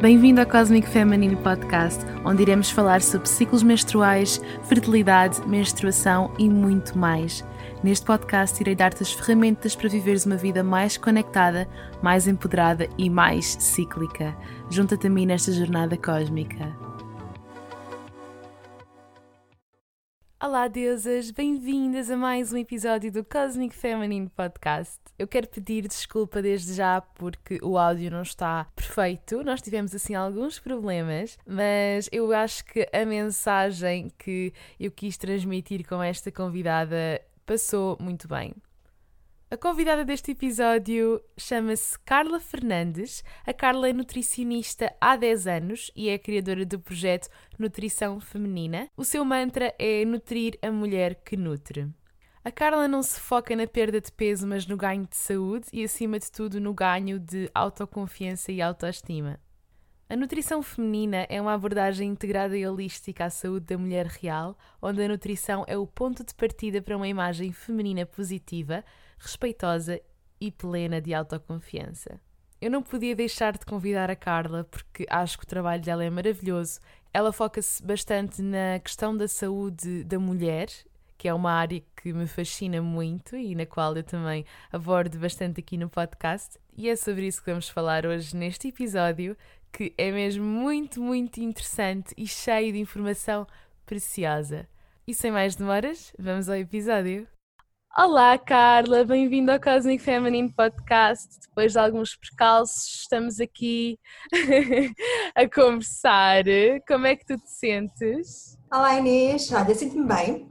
Bem-vindo ao Cosmic Feminine Podcast, onde iremos falar sobre ciclos menstruais, fertilidade, menstruação e muito mais. Neste podcast, irei dar-te as ferramentas para viveres uma vida mais conectada, mais empoderada e mais cíclica. Junta-te a mim nesta jornada cósmica. Olá, deusas! Bem-vindas a mais um episódio do Cosmic Feminine Podcast. Eu quero pedir desculpa desde já porque o áudio não está perfeito. Nós tivemos assim alguns problemas, mas eu acho que a mensagem que eu quis transmitir com esta convidada passou muito bem. A convidada deste episódio chama-se Carla Fernandes. A Carla é nutricionista há 10 anos e é criadora do projeto Nutrição Feminina. O seu mantra é nutrir a mulher que nutre. A Carla não se foca na perda de peso, mas no ganho de saúde e, acima de tudo, no ganho de autoconfiança e autoestima. A nutrição feminina é uma abordagem integrada e holística à saúde da mulher real, onde a nutrição é o ponto de partida para uma imagem feminina positiva, respeitosa e plena de autoconfiança. Eu não podia deixar de convidar a Carla porque acho que o trabalho dela é maravilhoso. Ela foca-se bastante na questão da saúde da mulher, que é uma área que me fascina muito e na qual eu também abordo bastante aqui no podcast. E é sobre isso que vamos falar hoje neste episódio, que é mesmo muito, muito interessante e cheio de informação preciosa. E sem mais demoras, vamos ao episódio. Olá, Carla, bem-vinda ao Cosmic Feminine Podcast. Depois de alguns percalços, estamos aqui a conversar. Como é que tu te sentes? Olá, Inês. Olha, sinto-me bem.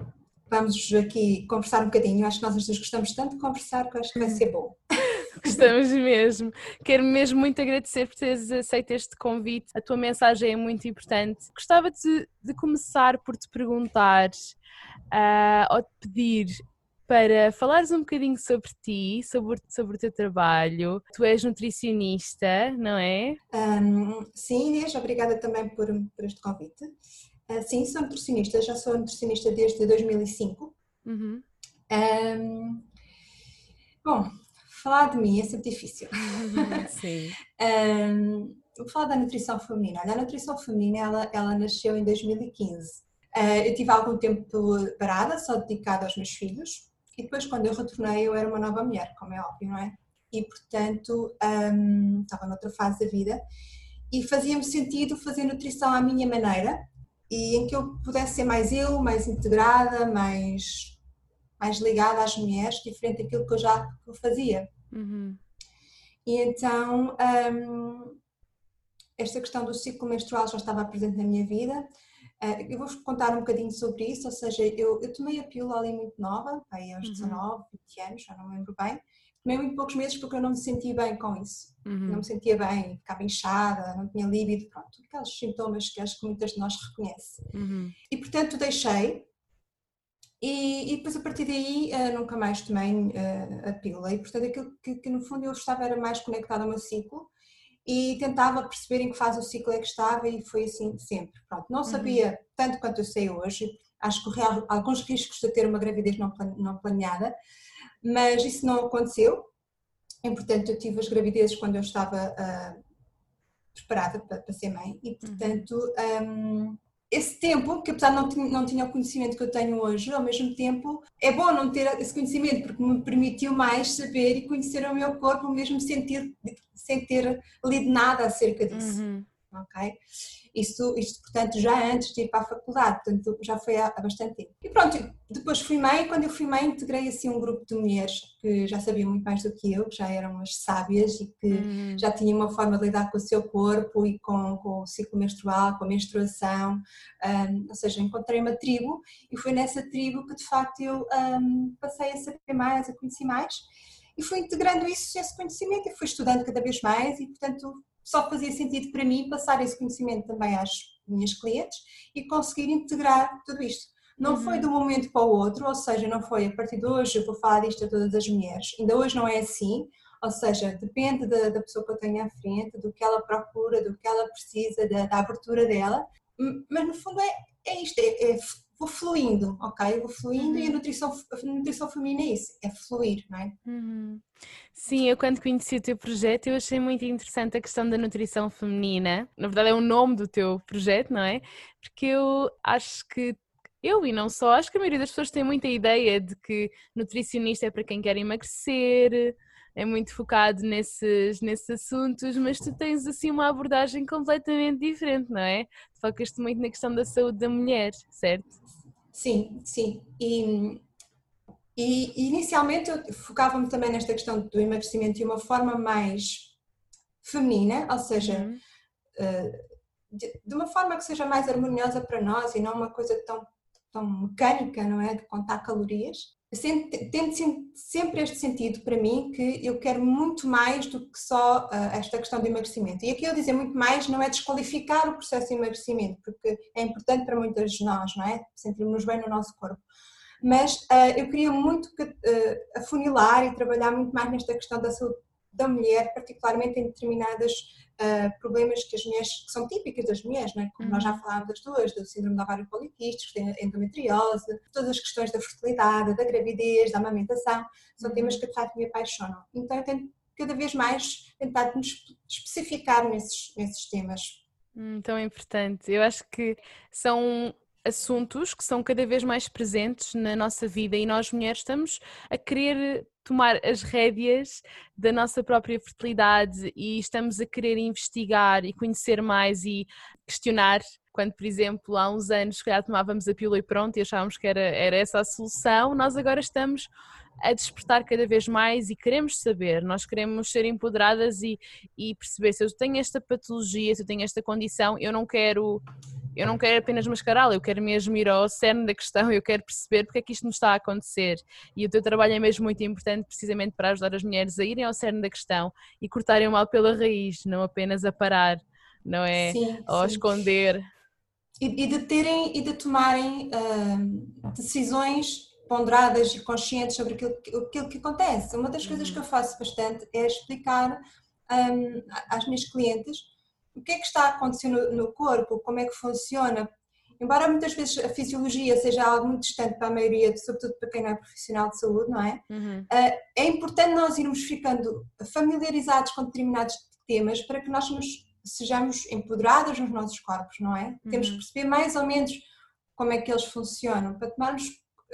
Vamos aqui conversar um bocadinho. Acho que nós as duas gostamos tanto de conversar que acho que vai ser bom. Gostamos mesmo. Quero mesmo muito agradecer por teres aceito este convite. A tua mensagem é muito importante. Gostava de, de começar por te perguntar uh, ou te pedir para falares um bocadinho sobre ti, sobre, sobre o teu trabalho. Tu és nutricionista, não é? Um, sim, Inês, obrigada também por, por este convite. Uh, sim, sou nutricionista, já sou nutricionista desde 2005. Uhum. Um, bom, falar de mim é sempre difícil. Uhum, sim. um, vou falar da nutrição feminina. Olha, a nutrição feminina ela, ela nasceu em 2015. Uh, ah, eu tive algum tempo parada, só dedicada aos meus filhos. E depois, quando eu retornei, eu era uma nova mulher, como é óbvio, não é? E, portanto, um, estava noutra fase da vida e fazia-me sentido fazer nutrição à minha maneira e em que eu pudesse ser mais eu, mais integrada, mais, mais ligada às mulheres, diferente daquilo que eu já fazia. Uhum. E então, um, esta questão do ciclo menstrual já estava presente na minha vida eu vou contar um bocadinho sobre isso, ou seja, eu, eu tomei a pílula ali muito nova, aí aos uhum. 19, 20 anos, já não me lembro bem. Tomei muito poucos meses porque eu não me sentia bem com isso. Uhum. Não me sentia bem, ficava inchada, não tinha líbido, pronto, aqueles sintomas que acho que muitas de nós reconhecem. Uhum. E portanto deixei, e, e, depois a partir daí uh, nunca mais tomei uh, a pílula e portanto aquilo que, que, no fundo eu estava era mais conectada ao meu ciclo e tentava perceber em que fase o ciclo é que estava e foi assim sempre. Pronto, não sabia uhum. tanto quanto eu sei hoje, acho que corri alguns riscos de ter uma gravidez não, não planeada, mas isso não aconteceu. E, portanto, eu tive as gravidezes quando eu estava uh, preparada para, para, ser mãe e, uhum. portanto, um, esse tempo, que apesar de não, não tinha o conhecimento que eu tenho hoje, ao mesmo tempo é bom não ter esse conhecimento porque me permitiu mais saber e conhecer o meu corpo, mesmo sentir, sem ter lido nada acerca disso. Uhum. Ok? Isso, isto, portanto, já antes de ir para a faculdade, portanto, já foi há, há bastante tempo. E pronto, depois fui mãe, quando eu fui mãe, integrei assim um grupo de mulheres que já sabiam muito mais do que eu, que já eram as sábias e que uhum. já tinham uma forma de lidar com o seu corpo e com, com o ciclo menstrual, com a menstruação, um, ou seja, encontrei uma tribo e foi nessa tribo que de facto eu um, passei a saber mais, a conhecer mais e fui integrando isso, esse conhecimento e fui estudando cada vez mais e portanto só fazia sentido para mim passar esse conhecimento também às minhas clientes e conseguir integrar tudo isto. Não uhum. foi de um momento para o outro, ou seja, não foi a partir de hoje eu vou falar disto a todas as mulheres. Ainda hoje não é assim, ou seja, depende da, da pessoa que eu tenho à frente, do que ela procura, do que ela precisa, da, da abertura dela. Mas no fundo é, é isto, é, é vou fluindo, ok? Vou fluindo uhum. e a uhum. nutrição, a nutrição feminina é isso, é fluir, não é? Uhum. Sim, eu quando conheci o teu projeto eu achei muito interessante a questão da nutrição feminina. Na verdade é o nome do teu projeto, não é? Porque eu acho que eu e não só, acho que a maioria das pessoas tem muita ideia de que nutricionista é para quem quer emagrecer, é muito focado nesses, nesses assuntos, mas tu tens assim uma abordagem completamente diferente, não é? Focas-te muito na questão da saúde da mulher, certo? Sim, sim. E, e inicialmente eu focava-me também nesta questão do emagrecimento de uma forma mais feminina, ou seja, uhum. Eh, de uma forma que seja mais harmoniosa para nós e não uma coisa tão, tão mecânica, não é? De contar calorias tendo sempre este sentido para mim que eu quero muito mais do que só uh, esta questão do emagrecimento. E aqui eu dizer muito mais não é desqualificar o processo de emagrecimento, porque é importante para muitas de nós, não é? Sentirmos bem no nosso corpo. Mas uh, eu queria muito uh, afunilar e trabalhar muito mais nesta questão da saúde da mulher, particularmente em determinadas uh, problemas que as mulheres, que são típicas das mulheres, é? como uhum. nós já uhum. falámos das duas, do síndrome do ovário poliquístico, da endometriose, todas as questões da fertilidade, da gravidez, da amamentação, são uhum. temas que de facto me apaixonam. Então eu tento cada vez mais tentar me especificar nesses, nesses temas. Hum, tão importante. Eu acho que são assuntos que são cada vez mais presentes na nossa vida e nós mulheres estamos a querer tomar as rédeas da nossa própria fertilidade e estamos a querer investigar e conhecer mais e questionar. Quando, por exemplo, há uns anos, se calhar tomávamos a pílula e pronto e achávamos que era, era essa a solução, nós agora estamos a despertar cada vez mais e queremos saber, nós queremos ser empoderadas e, e perceber se eu tenho esta patologia, se eu tenho esta condição, eu não quero eu não quero apenas mascará-la, eu quero mesmo ir ao cerne da questão, eu quero perceber porque é que isto me está a acontecer. E o teu trabalho é mesmo muito importante, precisamente para ajudar as mulheres a irem ao cerne da questão e cortarem o mal pela raiz, não apenas a parar, não é? Sim, ou a esconder. E, e, de terem e de tomarem uh, decisões ponderadas e conscientes sobre aquilo, aquilo que acontece. Uma das coisas que eu faço bastante é explicar um, às minhas clientes o que é que está a acontecer no, no corpo, como é que funciona. Embora muitas vezes a fisiologia seja algo muito distante para a maioria, sobretudo para quem não é profissional de saúde, não é? Uhum. Uh, é importante nós irmos ficando familiarizados com determinados temas para que nós nos, sejamos empoderados nos nossos corpos, não é? Uhum. Temos que perceber mais ou menos como é que eles funcionam para tomarmos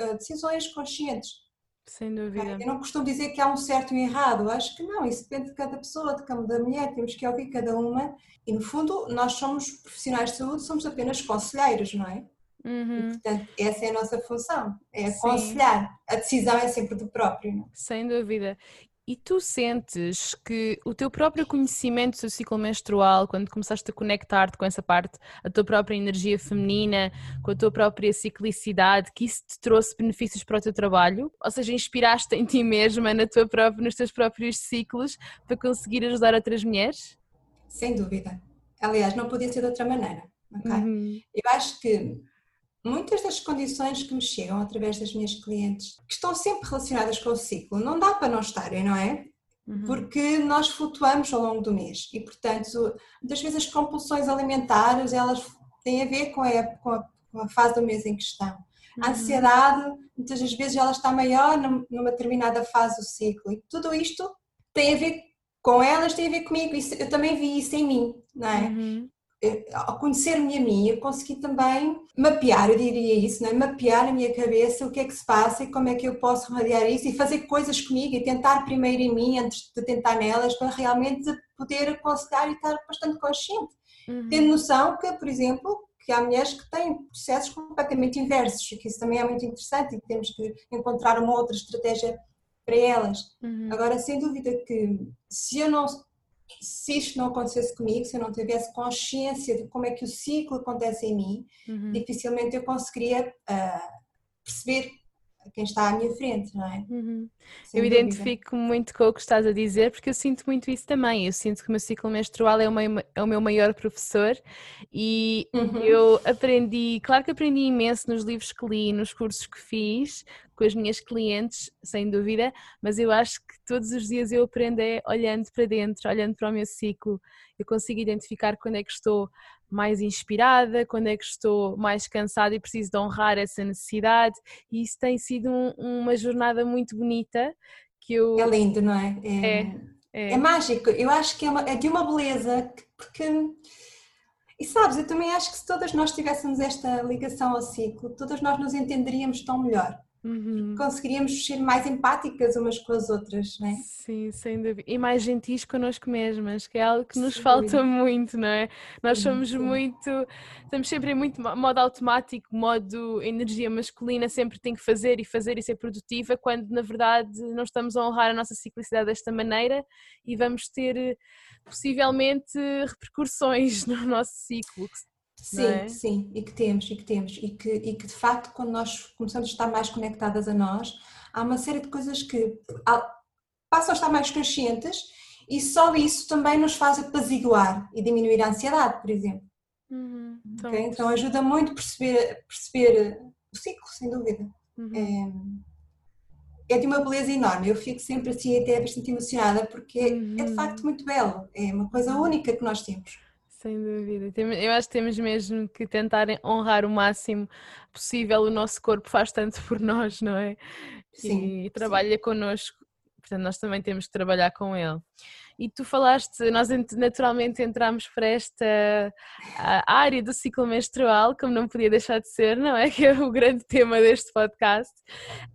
uh, decisões conscientes. Sem dúvida. Eu não costumo dizer que há um certo e um errado, acho que não, isso depende de cada pessoa, de cada mulher, temos que ouvir cada uma e no fundo nós somos profissionais de saúde, somos apenas conselheiros, não é? Uhum. E, portanto, essa é a nossa função, é aconselhar. Sim. A decisão é sempre do próprio. Não? É? Sem dúvida. E tu sentes que o teu próprio conhecimento do seu ciclo menstrual, quando começaste a conectar-te com essa parte, a tua própria energia feminina, com a tua própria ciclicidade, que isso te trouxe benefícios para o teu trabalho? Ou seja, inspiraste em ti mesma, na tua própria, nos teus próprios ciclos, para conseguir ajudar outras mulheres? Sem dúvida. Aliás, não podia ser de outra maneira. Okay? Uhum. Eu acho que muitas das condições que me chegam através das minhas clientes, que estão sempre relacionadas com o ciclo, não dá para não estarem, não é? Uhum. Porque nós flutuamos ao longo do mês e, portanto, muitas vezes as compulsões alimentares elas têm a ver com a, com a, com a fase do mês em questão. A uhum. ansiedade, muitas das vezes, ela está maior numa determinada fase do ciclo e tudo isto tem a ver com elas, tem a ver comigo. Isso, eu também vi isso em mim, não é? Uhum ao conhecer-me a mim, eu consegui também mapear, eu diria isso, é? mapear na minha cabeça o que é que se passa e como é que eu posso radiar isso e fazer coisas comigo e tentar primeiro em mim antes de tentar nelas para realmente poder aconselhar e estar bastante consciente. Uhum. Tendo noção que, por exemplo, que há mulheres que têm processos completamente inversos e que isso também é muito interessante e temos que encontrar uma outra estratégia para elas. Uhum. Agora, sem dúvida que se eu não se isto não acontecesse comigo, se eu não tivesse consciência de como é que o ciclo acontece em mim, uhum. dificilmente eu conseguiria uh, perceber quem está à minha frente, não é? Uhum. Eu identifico muito com o que estás a dizer, porque eu sinto muito isso também. Eu sinto que o meu ciclo menstrual é o meu, é o meu maior professor e uhum. eu aprendi, claro que aprendi imenso nos livros que li, nos cursos que fiz, com as minhas clientes, sem dúvida, mas eu acho que todos os dias eu aprendo é olhando para dentro, olhando para o meu ciclo, eu consigo identificar quando é que estou mais inspirada, quando é que estou mais cansada e preciso de honrar essa necessidade. E isso tem sido um, uma jornada muito bonita que eu. É lindo, não é? É, é, é mágico. Eu acho que é, uma, é de uma beleza, porque. E sabes, eu também acho que se todas nós tivéssemos esta ligação ao ciclo, todas nós nos entenderíamos tão melhor. Uhum. Conseguiríamos ser mais empáticas umas com as outras, não é? Sim, sem dúvida. E mais gentis connosco mesmas, que é algo que nos falta muito, não é? Nós somos sim. muito, estamos sempre em muito modo automático, modo energia masculina, sempre tem que fazer e fazer e ser produtiva, quando na verdade não estamos a honrar a nossa ciclicidade desta maneira e vamos ter possivelmente repercussões no nosso ciclo Sim, é? sim, e que temos, e que temos, e que, e que de facto quando nós começamos a estar mais conectadas a nós, há uma série de coisas que passam a estar mais conscientes e só isso também nos faz apaziguar e diminuir a ansiedade, por exemplo. Uhum, então, okay? então ajuda muito a perceber, perceber o ciclo, sem dúvida. Uhum. É, é, de uma beleza enorme, eu fico sempre assim até bastante emocionada porque uhum. é de facto uhum. muito belo, é uma coisa única que nós temos. Sem dúvida. Eu acho que temos mesmo que tentar honrar o máximo possível. O nosso corpo faz tanto por nós, não é? Sim, e trabalha sim. connosco, portanto, nós também temos que trabalhar com ele. E tu falaste, nós naturalmente entramos para esta área do ciclo menstrual, como não podia deixar de ser, não é? Que é o grande tema deste podcast.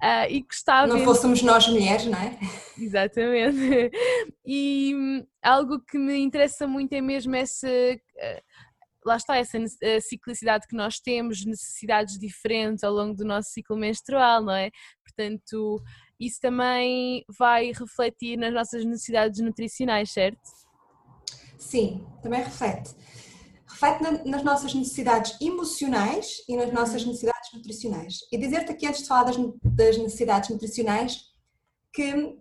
Uh, e gostava. Não fôssemos nós mulheres, não é? Exatamente. E algo que me interessa muito é mesmo essa. Uh, lá está essa ciclicidade que nós temos, necessidades diferentes ao longo do nosso ciclo menstrual, não é? Portanto, isso também vai refletir nas nossas necessidades nutricionais, certo? Sim, também reflete. Reflete nas nossas necessidades emocionais e nas nossas necessidades nutricionais. E dizer-te aqui, antes de falar das necessidades nutricionais, que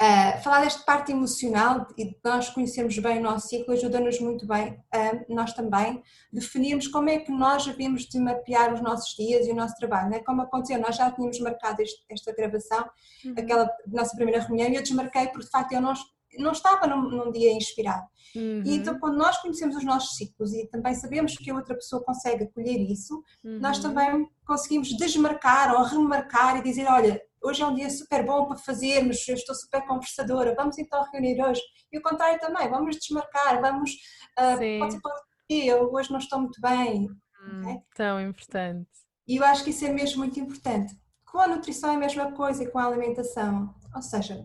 Uh, falar desta parte emocional e de nós conhecermos bem o nosso ciclo ajuda-nos muito bem a nós também definirmos como é que nós havemos de mapear os nossos dias e o nosso trabalho. Né? Como aconteceu, nós já tínhamos marcado este, esta gravação, uhum. aquela nossa primeira reunião, e eu desmarquei porque de facto eu não, não estava num, num dia inspirado. Uhum. E então, quando nós conhecemos os nossos ciclos e também sabemos que a outra pessoa consegue acolher isso, uhum. nós também conseguimos desmarcar ou remarcar e dizer: olha hoje é um dia super bom para fazermos, eu estou super conversadora, vamos então reunir hoje. E o contrário também, vamos desmarcar, vamos, uh, pode ser para eu hoje não estou muito bem. Hum, okay? Tão importante. E eu acho que isso é mesmo muito importante. Com a nutrição é a mesma coisa e com a alimentação. Ou seja,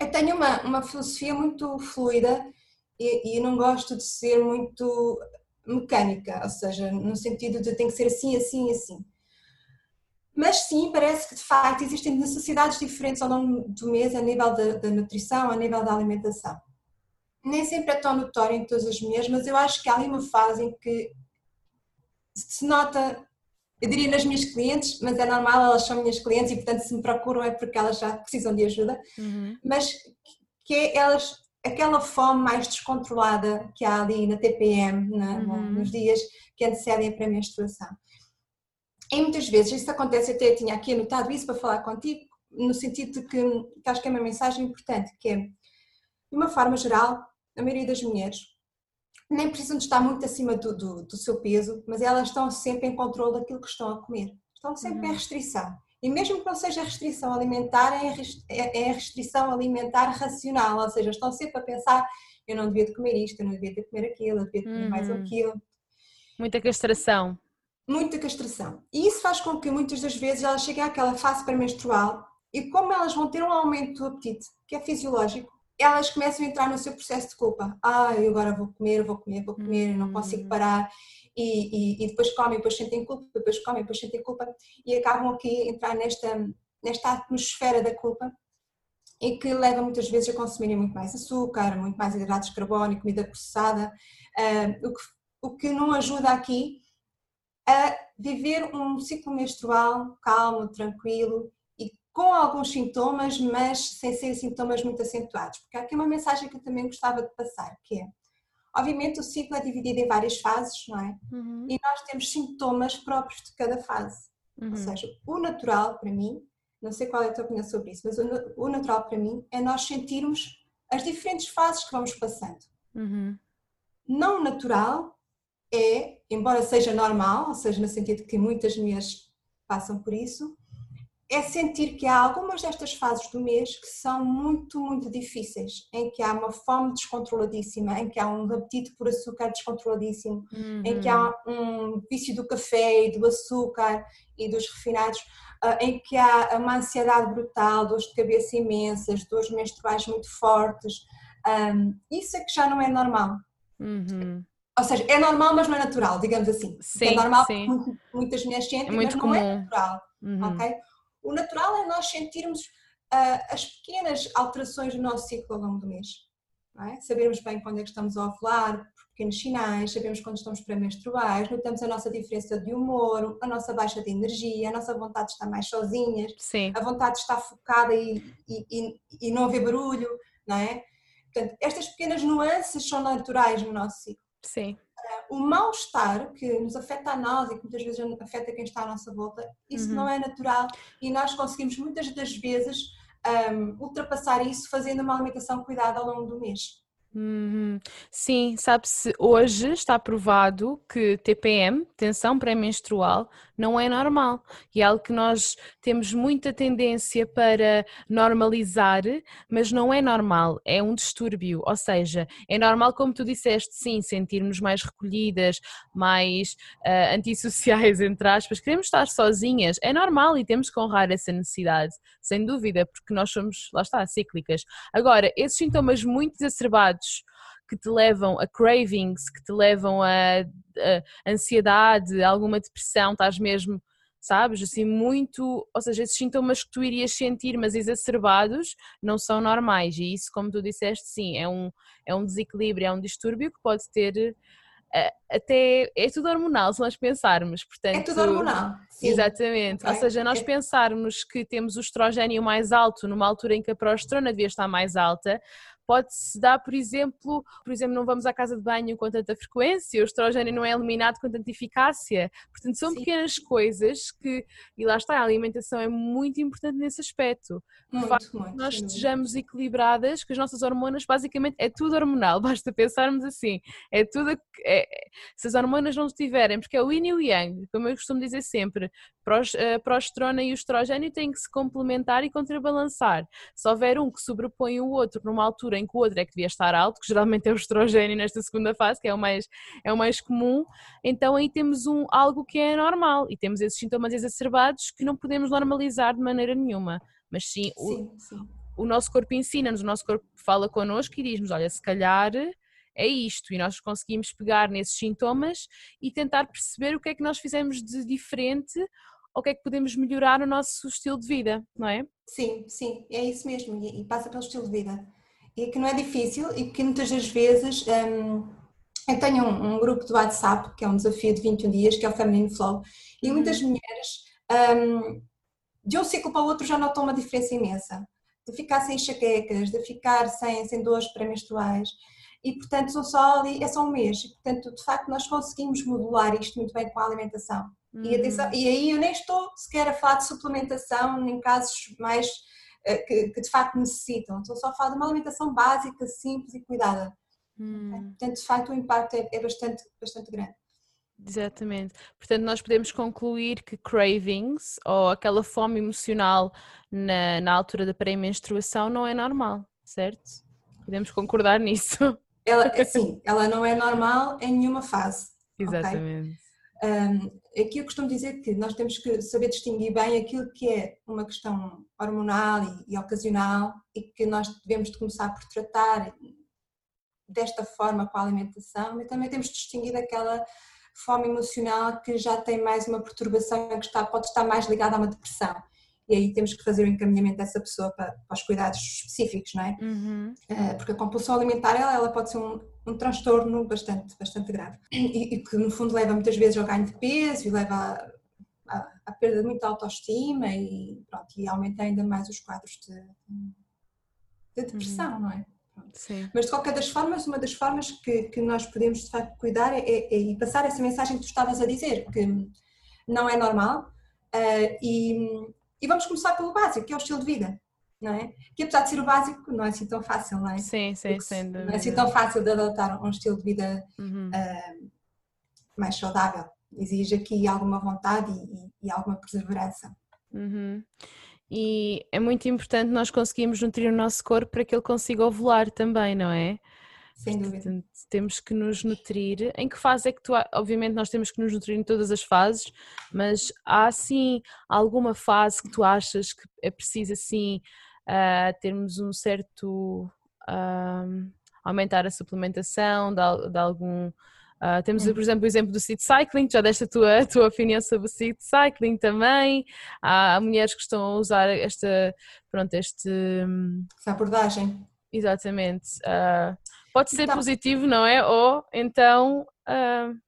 eu tenho uma, uma filosofia muito fluida e, e não gosto de ser muito mecânica, ou seja, no sentido de tem que ser assim, assim, assim. Mas sim, parece que de facto existem necessidades diferentes ao longo do mês a nível da, da nutrição, a nível da alimentação. Nem sempre é tão notório em todas as mulheres, mas eu acho que há ali uma fase em que se nota, eu diria nas minhas clientes, mas é normal, elas são minhas clientes e portanto se me procuram é porque elas já precisam de ajuda, uhum. mas que é elas, aquela fome mais descontrolada que há ali na TPM, na, uhum. nos dias que antecedem a pré-menstruação. E muitas vezes isso acontece, até tinha aqui anotado isso para falar contigo, no sentido de que, que acho que é uma mensagem importante, que é, de uma forma geral, a maioria das mulheres nem precisam de estar muito acima do, do, do seu peso, mas elas estão sempre em controle daquilo que estão a comer. Estão sempre uhum. em restrição. E mesmo que não seja restrição alimentar, é, é, é restrição alimentar racional, ou seja, estão sempre a pensar, eu não devia de comer isto, eu não devia de comer aquilo, eu devia de comer uhum. mais aquilo. Muita castração muita castração. E isso faz com que muitas das vezes elas cheguem àquela fase pré-menstrual e como elas vão ter um aumento do apetite, que é fisiológico, elas começam a entrar no seu processo de culpa. Ah, eu agora vou comer, vou comer, vou comer, não consigo hum. parar. E, e, e depois comem, depois sentem culpa, depois comem, depois sentem culpa e acabam aqui a entrar nesta, nesta atmosfera da culpa e que leva muitas vezes a consumirem muito mais açúcar, muito mais hidratos de carbono e comida processada, uh, o, que, o que não ajuda aqui a viver um ciclo menstrual calmo, tranquilo e com alguns sintomas, mas sem ser sintomas muito acentuados. Porque há aqui uma mensagem que eu também gostava de passar, que é, obviamente o ciclo é dividido em várias fases, não é? Uhum. E nós temos sintomas próprios de cada fase. Uhum. Ou seja, o natural para mim, não sei qual é a tua opinião sobre isso, mas o, natural para mim é nós sentirmos as diferentes fases que vamos passando. Uhum. Não natural é, embora seja normal, ou seja, no sentido que muitas mulheres passam por isso, é sentir que há algumas destas fases do mês que são muito, muito difíceis, em que há uma fome descontroladíssima, em que há um apetite por açúcar descontroladíssimo, uhum. em que há um vício do café e do açúcar e dos refinados, uh, em que há uma ansiedade brutal, dores de cabeça imensas, dores menstruais muito fortes. Um, isso é que já não é normal. Uhum. Ou seja, é normal, mas não é natural, digamos assim. É sim, é normal sim. porque muitas mulheres sentem, é mas não é natural. Uhum. Ok? O natural é nós sentirmos uh, as pequenas alterações do nosso ciclo ao longo do mês. É? Sabermos bem quando é que estamos a ovular, pequenos sinais, sabemos quando estamos pré-menstruais, notamos a nossa diferença de humor, a nossa baixa de energia, a nossa vontade de estar mais sozinhas, Sim. a vontade de estar focada e, e, e, e não haver barulho, não é? Portanto, estas pequenas nuances são naturais no nosso ciclo. Sim o mal-estar que nos afeta a nós e que muitas vezes afeta quem está à nossa volta, isso uhum. não é natural e nós conseguimos muitas das vezes um, ultrapassar isso fazendo uma alimentação cuidada ao longo do mês. Uhum. Sim, sabe-se, hoje está provado que TPM, tensão pré-menstrual, não é normal. E é algo que nós temos muita tendência para normalizar, mas não é normal, é um distúrbio, ou seja, é normal, como tu disseste, sim, sentirmos mais recolhidas, mais uh, antissociais, entre aspas, queremos estar sozinhas, é normal e temos que honrar essa necessidade, sem dúvida, porque nós somos, lá está, cíclicas. Agora, esses sintomas muito exacerbados que te levam a cravings, que te levam a, a ansiedade, a alguma depressão, estás mesmo, sabes, assim muito, ou seja, esses sintomas que tu irias sentir, mas exacerbados, não são normais e isso, como tu disseste, sim, é um, é um desequilíbrio, é um distúrbio que pode ter até é tudo hormonal se nós pensarmos, portanto. É tudo hormonal. Sim. Exatamente. Okay. Ou seja, nós pensarmos que temos o estrogênio mais alto numa altura em que a progesterona devia estar mais alta, pode-se dar, por exemplo, por exemplo, não vamos à casa de banho com tanta frequência, o estrogênio não é eliminado com tanta eficácia. Portanto, são Sim. pequenas coisas que, e lá está, a alimentação é muito importante nesse aspecto. Muito, facto, muito, nós estejamos equilibradas, que as nossas hormonas, basicamente, é tudo hormonal, basta pensarmos assim, é tudo, é, se as hormonas não estiverem, porque é o yin e o yang, como eu costumo dizer sempre, a progesterona e o estrogênio têm que se complementar e contrabalançar. Se houver um que sobrepõe o outro numa altura em que o outro é que devia estar alto, que geralmente é o estrogênio nesta segunda fase, que é o mais, é o mais comum, então aí temos um, algo que é normal e temos esses sintomas exacerbados que não podemos normalizar de maneira nenhuma. Mas sim, sim, o, sim. o nosso corpo ensina-nos, o nosso corpo fala connosco e diz-nos: olha, se calhar é isto, e nós conseguimos pegar nesses sintomas e tentar perceber o que é que nós fizemos de diferente o que é que podemos melhorar no nosso estilo de vida, não é? Sim, sim, é isso mesmo, e passa pelo estilo de vida e que não é difícil e que muitas das vezes um, eu tenho um, um, grupo de WhatsApp que é um desafio de 21 dias, que é o Feminine Flow, e uhum. muitas mulheres um, de um ciclo para o outro já notam uma diferença imensa, de ficar sem enxaquecas, de ficar sem, sem dores pré-menstruais, e portanto são só ali, é só um mês, e portanto de facto nós conseguimos modular isto muito bem com a alimentação. E, atenção, e aí eu nem estou sequer a falar de suplementação em casos mais eh, que, que, de facto necessitam. Estou só a falar de uma alimentação básica, simples e cuidada. Hum. Portanto, de facto, o impacto é, é bastante, bastante grande. Exatamente. Portanto, nós podemos concluir que cravings ou aquela fome emocional na, na altura da pré-menstruação não é normal, certo? Podemos concordar nisso. Ela, sim, ela não é normal em nenhuma fase. Exatamente. Okay? Um, aqui eu costumo dizer que nós temos que saber distinguir bem aquilo que é uma questão hormonal e, e ocasional e que nós devemos de começar por tratar desta forma com a alimentação, e também temos de distinguir aquela fome emocional que já tem mais uma perturbação que está, pode estar mais ligada a uma depressão e aí temos que fazer o encaminhamento dessa pessoa para, para os cuidados específicos, não é? Uhum. Uh, porque a compulsão alimentar ela, ela pode ser um, um transtorno bastante, bastante grave e, e, que no fundo leva muitas vezes ao ganho de peso e leva à, perda de muita autoestima e, pronto, e aumenta ainda mais os quadros de, de depressão, uhum. não é? Sim. Mas de qualquer das formas, uma das formas que, que nós podemos de facto cuidar é, é, é passar essa mensagem que tu estavas a dizer, que não é normal uh, e, e vamos começar pelo básico, que é o estilo de vida. Não é? Que apesar de ser o básico, não é assim tão fácil, não é? Sim, sim, sem Não é assim tão fácil de adotar um estilo de vida uhum. uh, mais saudável. Exige aqui alguma vontade e, e alguma perseverança. Uhum. E é muito importante nós conseguirmos nutrir o nosso corpo para que ele consiga ovular também, não é? Sem dúvida. Portanto, temos que nos nutrir. Em que fase é que tu. Obviamente, nós temos que nos nutrir em todas as fases, mas há assim alguma fase que tu achas que é preciso assim uh, termos um certo. Aumentar a suplementação de, de algum Uh, temos, por exemplo, o exemplo do seed cycling, já deste a tua, a tua opinião sobre o seed cycling também. Há, mulheres que estão a usar esta, pronto, este... Essa abordagem. Exatamente. Uh, pode ser então, positivo, não é? Ou então, uh,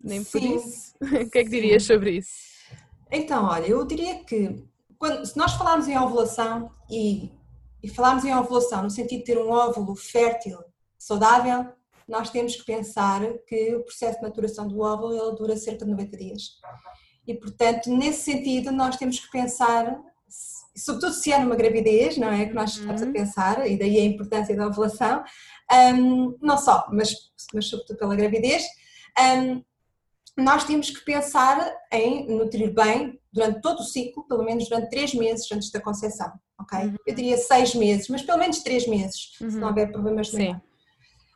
nem por sim, isso. o que é que dirias sobre isso? Então, olha, eu diria que quando, se nós falarmos em ovulação e, e falarmos em ovulação no sentido de ter um óvulo fértil, saudável, nós temos que pensar que o processo de maturação do óvulo ele dura cerca de 90 dias. E, portanto, nesse sentido, nós temos que pensar, sobretudo se é numa gravidez, não é? Que nós estamos uhum. a pensar, e daí a importância da ovulação, um, não só, mas, mas sobretudo pela gravidez, um, nós temos que pensar em nutrir bem durante todo o ciclo, pelo menos durante três meses antes da concepção, ok? Uhum. Eu diria seis meses, mas pelo menos três meses, uhum. se não houver problemas de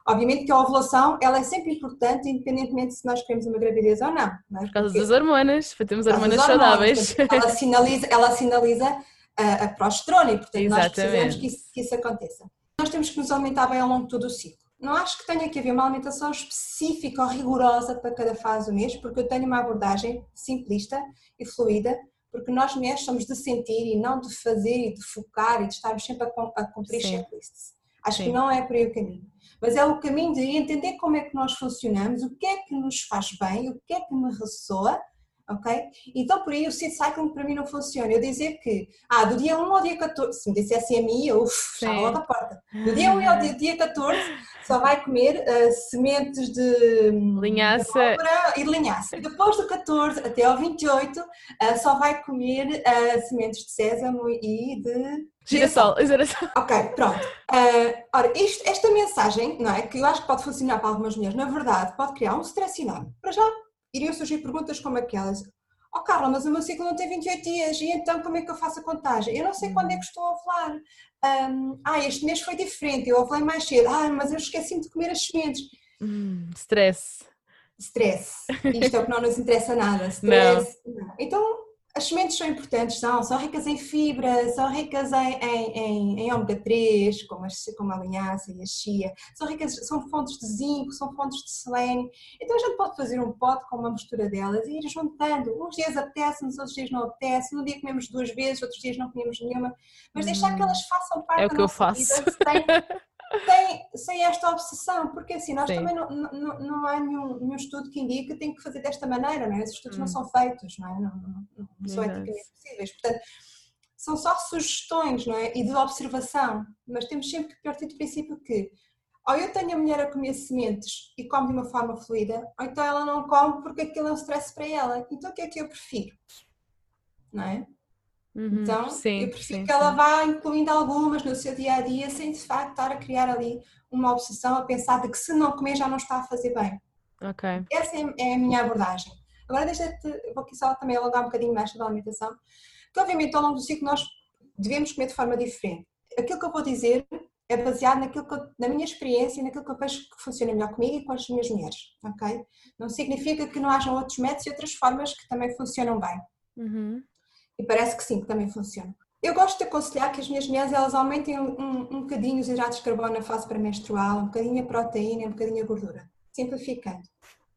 Obviamente que a ovulação ela é sempre importante, independentemente se nós queremos uma gravidez ou não. não é? Por causa das hormonas, para termos hormonas saudáveis. Ela sinaliza, ela sinaliza a, a progesterona e, portanto, Exatamente. nós precisamos que isso, que isso aconteça. Nós temos que nos aumentar bem ao longo de todo o ciclo. Não acho que tenha que haver uma alimentação específica ou rigorosa para cada fase do mês, porque eu tenho uma abordagem simplista e fluida, porque nós mulheres somos de sentir e não de fazer e de focar e de estarmos sempre a, cumprir checklists. Acho Sim. que não é por aí o caminho mas é o caminho de entender como é que nós funcionamos, o que é que nos faz bem, o que é que me ressoa, ok? Então por aí o seed cycling para mim não funciona. Eu dizer que, ah, do dia 1 ao dia 14, se me dissessem a mim, eu fechava logo a porta. Do dia 1 ao dia, dia 14 só vai comer uh, sementes de linhaça de e de linhaça. Depois do 14 até ao 28 uh, só vai comer uh, sementes de sésamo e de Girassol, girassol. Ok, pronto. Uh, ora, isto, esta mensagem, não é? Que eu acho que pode funcionar para algumas mulheres, na verdade, pode criar um stress enorme. Para já, iriam surgir perguntas como aquelas: Oh Carla, mas o meu ciclo não tem 28 dias, e então como é que eu faço a contagem? Eu não sei quando é que estou a ovular. Um, ah, este mês foi diferente, eu ovulei mais cedo. Ah, mas eu esqueci-me de comer as sementes. Hum, stress. Stress. Isto é o que não nos interessa nada. Stress. Não. Então, as sementes são importantes, são, são ricas em fibra, são ricas em, em, em, em ômega 3, como a, como a linhaça e a chia, são ricas, são fontes de zinco, são fontes de selênio. Então a gente pode fazer um pote com uma mistura delas e ir juntando. Uns dias apetece-nos, outros dias não apetece, num dia comemos duas vezes, outros dias não comemos nenhuma, mas deixar que hum. elas façam parte é da nossa vida sem, sem, sem, esta obsessão, porque assim, nós Sim. também não, não, não há nenhum, nenhum, estudo que indique que tem que fazer desta maneira, não é? Esses estudos hum. não são feitos, não é? Não, não, não são eticamente possíveis. Portanto, são só sugestões, não é? E de observação, mas temos sempre que partir do princípio que ou eu tenho a mulher a comer sementes e come de uma forma fluida, ou então ela não come porque aquilo é um stress para ela. Então o que é que eu prefiro? Não é? Uhum, então, sim, eu prefiro sim, que ela vá incluindo algumas no seu dia a dia, sem de facto estar a criar ali uma obsessão, a pensar de que se não comer já não está a fazer bem. Ok. Essa é, é a minha abordagem. Agora, deixa-te, vou aqui só também alongar um bocadinho mais da alimentação, que obviamente ao longo do ciclo nós devemos comer de forma diferente. Aquilo que eu vou dizer é baseado naquilo que eu, na minha experiência e naquilo que eu vejo que funciona melhor comigo e com as minhas mulheres, ok? Não significa que não hajam outros métodos e outras formas que também funcionam bem. Uhum. E parece que sim, que também funciona. Eu gosto de aconselhar que as minhas mulheres elas aumentem um, um, bocadinho os hidratos de carbono na fase pré-menstrual, um bocadinho a proteína, um bocadinho a gordura. Simplificando.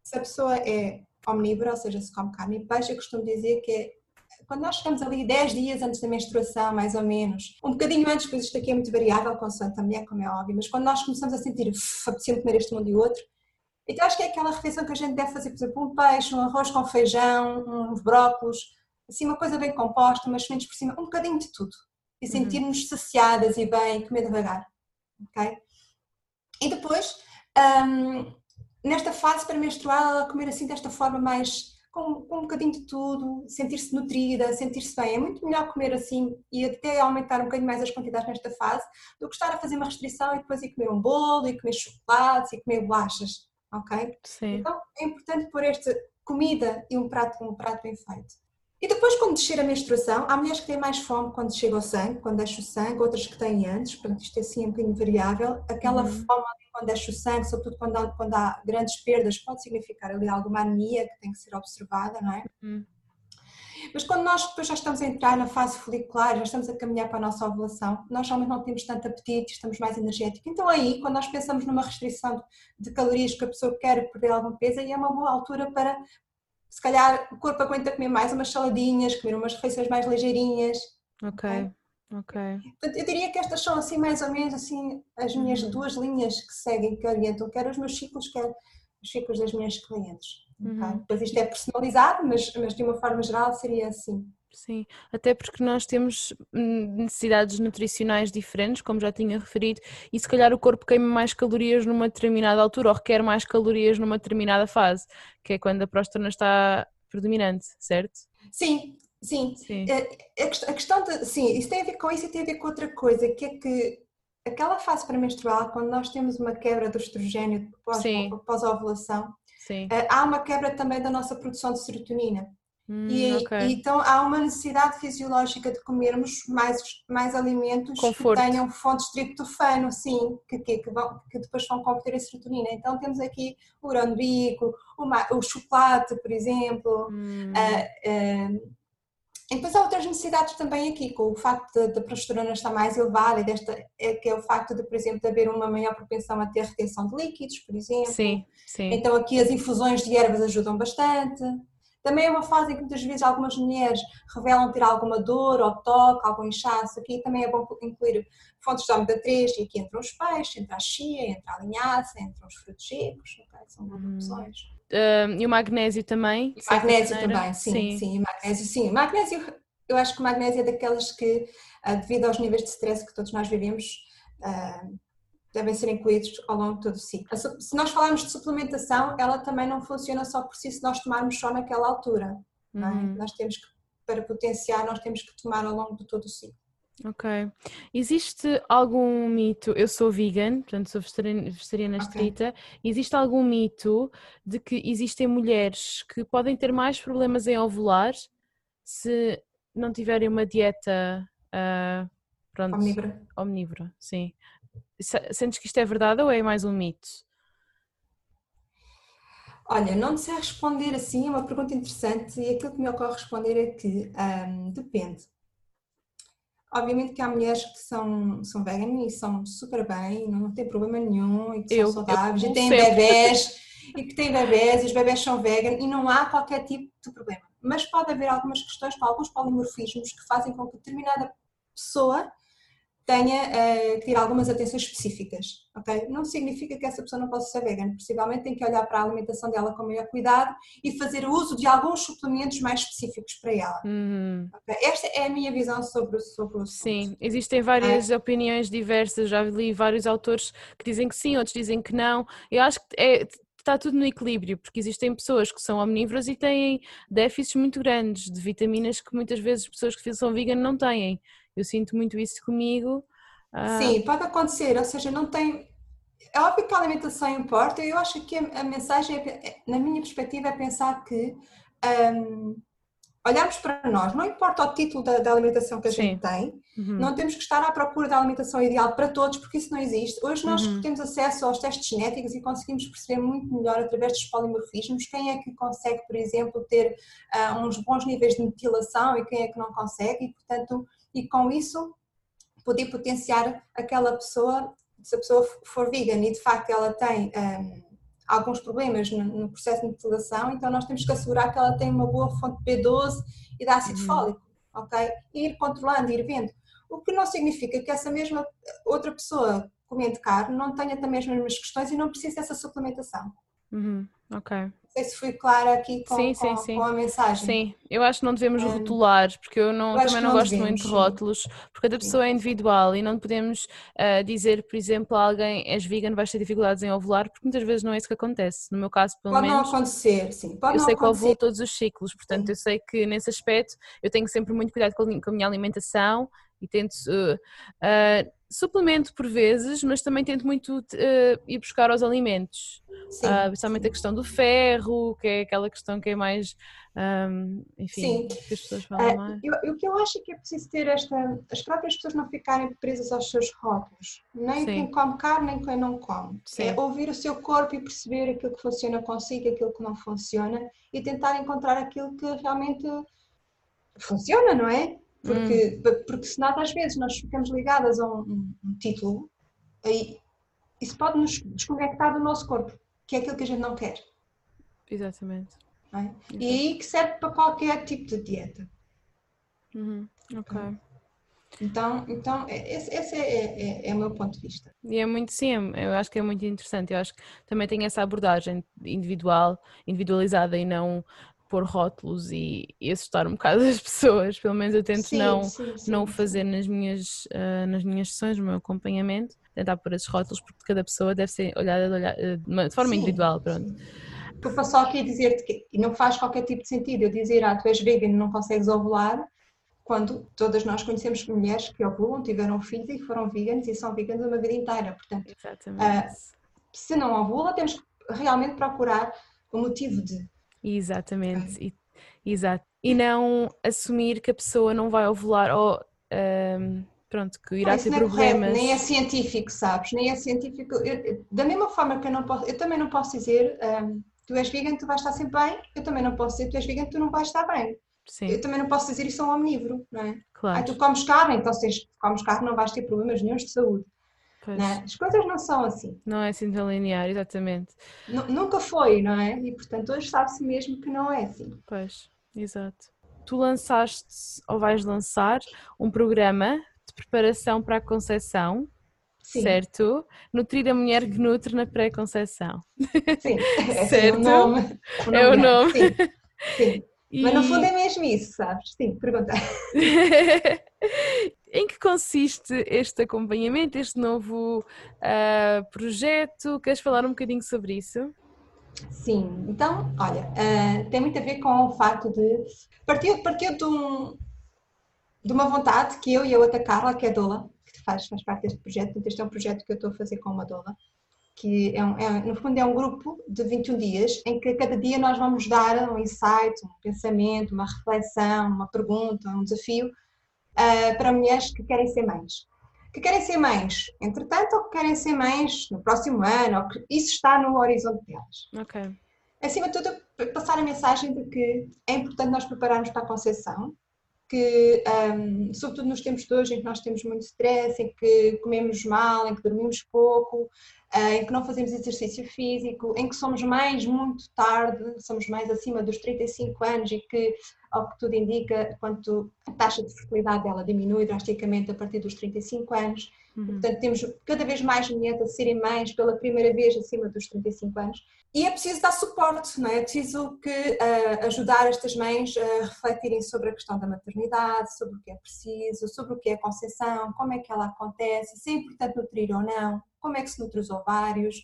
Se a pessoa é omnívora, ou seja, se come carne e peixe, eu costumo dizer que é quando nós chegamos ali 10 dias antes da menstruação, mais ou menos, um bocadinho antes, pois isto aqui é muito variável, consoante a mulher, como é óbvio, mas quando nós começamos a sentir, apetecendo comer este mundo e outro, então acho que é aquela refeição que a gente deve fazer, por exemplo, um peixe, um arroz com feijão, uns brócolos, assim uma coisa bem composta, umas sementes por cima, um bocadinho de tudo. E sentirmos uhum. saciadas e bem, comer devagar. Ok? E depois, um, nesta fase para menstrual, ela comer assim desta forma mais com, com um bocadinho de tudo, sentir-se nutrida, sentir-se bem. É muito melhor comer assim e até aumentar um bocadinho mais as quantidades nesta fase do que estar a fazer uma restrição e depois ir comer um bolo e comer chocolates e comer bolachas. ok? Sim. Então é importante pôr esta comida e um prato, um prato bem feito. E depois, quando descer a menstruação, há mulheres que têm mais fome quando chega o sangue, quando deixa o sangue, outras que têm antes, portanto, isto é assim um bocadinho variável. Aquela Uhum. fome quando deixa o sangue, sobretudo quando há, quando há grandes perdas, pode significar ali alguma anemia que tem que ser observada, não é? Uhum. Mas quando nós depois já estamos a entrar na fase folicular, já estamos a caminhar para a nossa ovulação, nós realmente não temos tanto apetite, estamos mais energéticos. Então aí, quando nós pensamos numa restrição de calorias que a pessoa quer perder algum peso, aí é uma boa altura para, se calhar, o corpo aguenta comer mais umas saladinhas, comer umas refeições mais ligeirinhas. Ok, ok. Portanto, eu diria que estas são assim mais ou menos assim as minhas Uhum. duas linhas que seguem, que orientam, quer os meus ciclos, quer os ciclos das minhas clientes. Uhum. Depois isto é personalizado, mas, mas de uma forma geral seria assim. Sim, até porque nós temos hum, necessidades nutricionais diferentes, como já tinha referido, e se calhar o corpo queima mais calorias numa determinada altura ou requer mais calorias numa determinada fase, que é quando a próstata está predominante, certo? Sim, sim. Sim. A quest- a questão de. Sim, isso tem a ver com isso e tem a ver com outra coisa, que é que aquela fase pré-menstrual, quando nós temos uma quebra do estrogênio pós- pós-ovulação, Sim. eh, há uma quebra também da nossa produção de serotonina. Hum, E, ok. e então há uma necessidade fisiológica de comermos mais, mais alimentos Conforto. que tenham fontes de triptofano, sim, que, que, que, vão, que depois vão converter em serotonina. Então temos aqui o grão de bico, o, o chocolate, por exemplo. Hum, ah, ah, e depois há outras necessidades também aqui, com o facto da progesterona estar mais elevada, e desta, é, que é o facto de, por exemplo, de haver uma maior propensão a ter retenção de líquidos, por exemplo. sim, sim. Então aqui as infusões de ervas ajudam bastante. Também é uma fase em que muitas vezes algumas mulheres revelam ter alguma dor ou toque, algum inchaço. Aqui também é bom incluir fontes de ômega 3 e aqui entram os peixes, entra a chia, entra a linhaça, entram os frutos secos, ok? são boas Hum. opções. Hum, e o magnésio também? E magnésio também, sim, sim, e magnésio sim. Magnésio, eu acho que o magnésio é daquelas que, ah, devido aos níveis de stress que todos nós vivemos, ah, devem ser incluídos ao longo de todo o ciclo. Se nós falarmos de suplementação, ela também não funciona só por si se nós tomarmos só naquela altura. é? Uhum. Nós temos que, para potenciar, nós temos que tomar ao longo de todo o ciclo. Ok. Existe algum mito? Eu sou vegan, portanto sou vegetariana, estrita. Existe algum mito de que existem mulheres que podem ter mais problemas em ovular se não tiverem uma dieta ah, pronto, Omnívora. omnívora? Sim. Se- Sentes que isto é verdade ou é mais um mito? Olha, não sei responder assim, é uma pergunta interessante e aquilo que me ocorre responder é que hum, depende. Obviamente que há mulheres que são, são vegan e são super bem, não tem problema nenhum e que Eu- são eu saudáveis e têm sempre. bebés e que têm bebés e os bebés são vegan e não há qualquer tipo de problema. Mas pode haver algumas questões com alguns polimorfismos que fazem com que determinada pessoa tenha eh, que ter algumas atenções específicas, ok? Não significa que essa pessoa não possa ser vegan, possivelmente tem que olhar para a alimentação dela com maior cuidado e fazer uso de alguns suplementos mais específicos para ela. Uhum. ok? Esta é a minha visão sobre, o- sobre o assunto. Sim, existem várias opiniões diversas. Já li vários autores que dizem que sim, outros dizem que não. Eu acho que é, está tudo no equilíbrio, porque existem pessoas que são omnívoras e têm déficits muito grandes de vitaminas que muitas vezes pessoas que são vegan não têm. Eu sinto muito isso comigo. Ah, Sim, pode acontecer, ou seja, não tem. É óbvio que a alimentação importa, eu acho que a, mensagem, na minha perspectiva, é pensar que hum, olharmos para nós, não importa o título da, da alimentação que a gente tem, uhum, não temos que estar à procura da alimentação ideal para todos, porque isso não existe. Hoje nós Uhum. temos acesso aos testes genéticos e conseguimos perceber muito melhor através dos polimorfismos quem é que consegue, por exemplo, ter ah, uns bons níveis de metilação e quem é que não consegue, e portanto, e com isso poder potenciar aquela pessoa, se a pessoa for vegan e de facto ela tem ahm, alguns problemas no, no processo de metilação, então nós temos que assegurar que ela tem uma boa fonte de B12 e de ácido Uhum. fólico, ok? E ir controlando, ir vendo. O que não significa que essa mesma outra pessoa comendo carne não tenha também as mesmas questões e não precise dessa suplementação. uhum, ok. Não sei se fui clara aqui com, Sim, sim, com- sim. com a mensagem. Sim, eu acho que não devemos Hum. rotular, porque eu, não, Eu também não não gosto devemos, muito de rótulos, porque cada pessoa é individual e não podemos ah, dizer, por exemplo, a alguém és vegan, vais ter dificuldades em ovular, porque muitas vezes não é isso que acontece. No meu caso, pelo Pode não menos, acontecer, sim. Pode eu não sei que ovulo todos os ciclos, portanto, eu sei que nesse aspecto eu tenho sempre muito cuidado com a minha alimentação e tento. ah, ah, suplemento por vezes, mas também tento muito ah, ir buscar aos alimentos. sim, uh, principalmente sim. a questão do ferro, que é aquela questão que é mais, um, enfim, sim. que as pessoas falam uh, mais. Eu, o que eu acho é que é preciso ter esta, as próprias pessoas não ficarem presas aos seus rótulos, nem quem come carne, nem quem não come. Sim. É ouvir o seu corpo e perceber aquilo que funciona consigo, aquilo que não funciona e tentar encontrar aquilo que realmente funciona, não é? Porque, hum. porque senão às vezes nós ficamos ligadas a um, um, título, aí isso pode nos desconectar do nosso corpo, que é aquilo que a gente não quer. Exatamente. É? E aí que serve para qualquer tipo de dieta. Uhum. Ok. Então, então esse, esse é, é, é, o meu ponto de vista. E é muito, sim, eu acho que é muito interessante. Eu acho que também tem essa abordagem individual, individualizada e não pôr rótulos e, e, assustar um bocado as pessoas. Pelo menos eu tento sim, não, sim, sim, não fazer nas minhas, uh, nas minhas sessões, no meu acompanhamento, tentar pôr esses rótulos, porque cada pessoa deve ser olhada de, olhar, eh, de forma individual. Pronto. Estou só aqui a dizer-te que não faz qualquer tipo de sentido eu dizer, ah, tu és vegan e não consegues ovular, quando todas nós conhecemos mulheres que ovulam, tiveram filhos e foram veganos e são veganos uma vida inteira. Portanto, uh, se não ovula, temos que realmente procurar o motivo de. Exatamente, e, exato. E não assumir que a pessoa não vai ovular ou um, pronto, que irá ter é problemas. Correto, nem é científico, sabes? Nem é científico. Eu, da mesma forma que eu não posso, eu também não posso dizer um, tu és vegan, tu vais estar sempre bem, eu também não posso dizer tu és vegan, tu não vais estar bem. Sim. Eu também não posso dizer isso a um omnívoro, não é? Claro. Ah, tu comes carne, então se comes carne não vais ter problemas nenhums de saúde. É? As coisas não são assim. Não é assim tão linear, exatamente. N nunca foi, não é? E portanto hoje sabe-se mesmo que não é assim. Pois, exato. Tu lançaste ou vais lançar um programa de preparação para a concepção, certo? Nutrir a mulher que nutre na pré-conceição. Sim, certo? É o nome. O nome é o nome. Sim. Sim. E... Mas no fundo é mesmo isso, sabes? Sim, pergunta. em que consiste este acompanhamento, este novo uh, projeto? Queres falar um bocadinho sobre isso? Sim, então, olha, uh, tem muito a ver com o facto de. Partiu, partiu de, um, de uma vontade que eu e a outra Carla, que é Dola, que faz, faz parte deste projeto, este é um projeto que eu estou a fazer com uma Dola, que é, um, é, no fundo é um grupo de 21 dias em que cada dia nós vamos dar um insight, um pensamento, uma reflexão, uma pergunta, um desafio uh, para mulheres que querem ser mães. Que querem ser mães, entretanto, ou que querem ser mães no próximo ano, ou que isso está no horizonte delas. Ok. Acima de tudo, passar a mensagem de que é importante nós prepararmos para a concepção, que, um, sobretudo nos tempos de hoje, em que nós temos muito stress, em que comemos mal, em que dormimos pouco, em que não fazemos exercício físico, em que somos mais muito tarde, somos mais acima dos 35 anos e que, ao que tudo indica, quanto a taxa de fertilidade dela diminui drasticamente a partir dos 35 anos. Uhum. Portanto, temos cada vez mais mulheres a serem mães pela primeira vez acima dos 35 anos. E é preciso dar suporte, não é? É preciso que, uh, ajudar estas mães a refletirem sobre a questão da maternidade, sobre o que é preciso, sobre o que é a concepção, como é que ela acontece, se é importante nutrir ou não, como é que se nutre os ovários,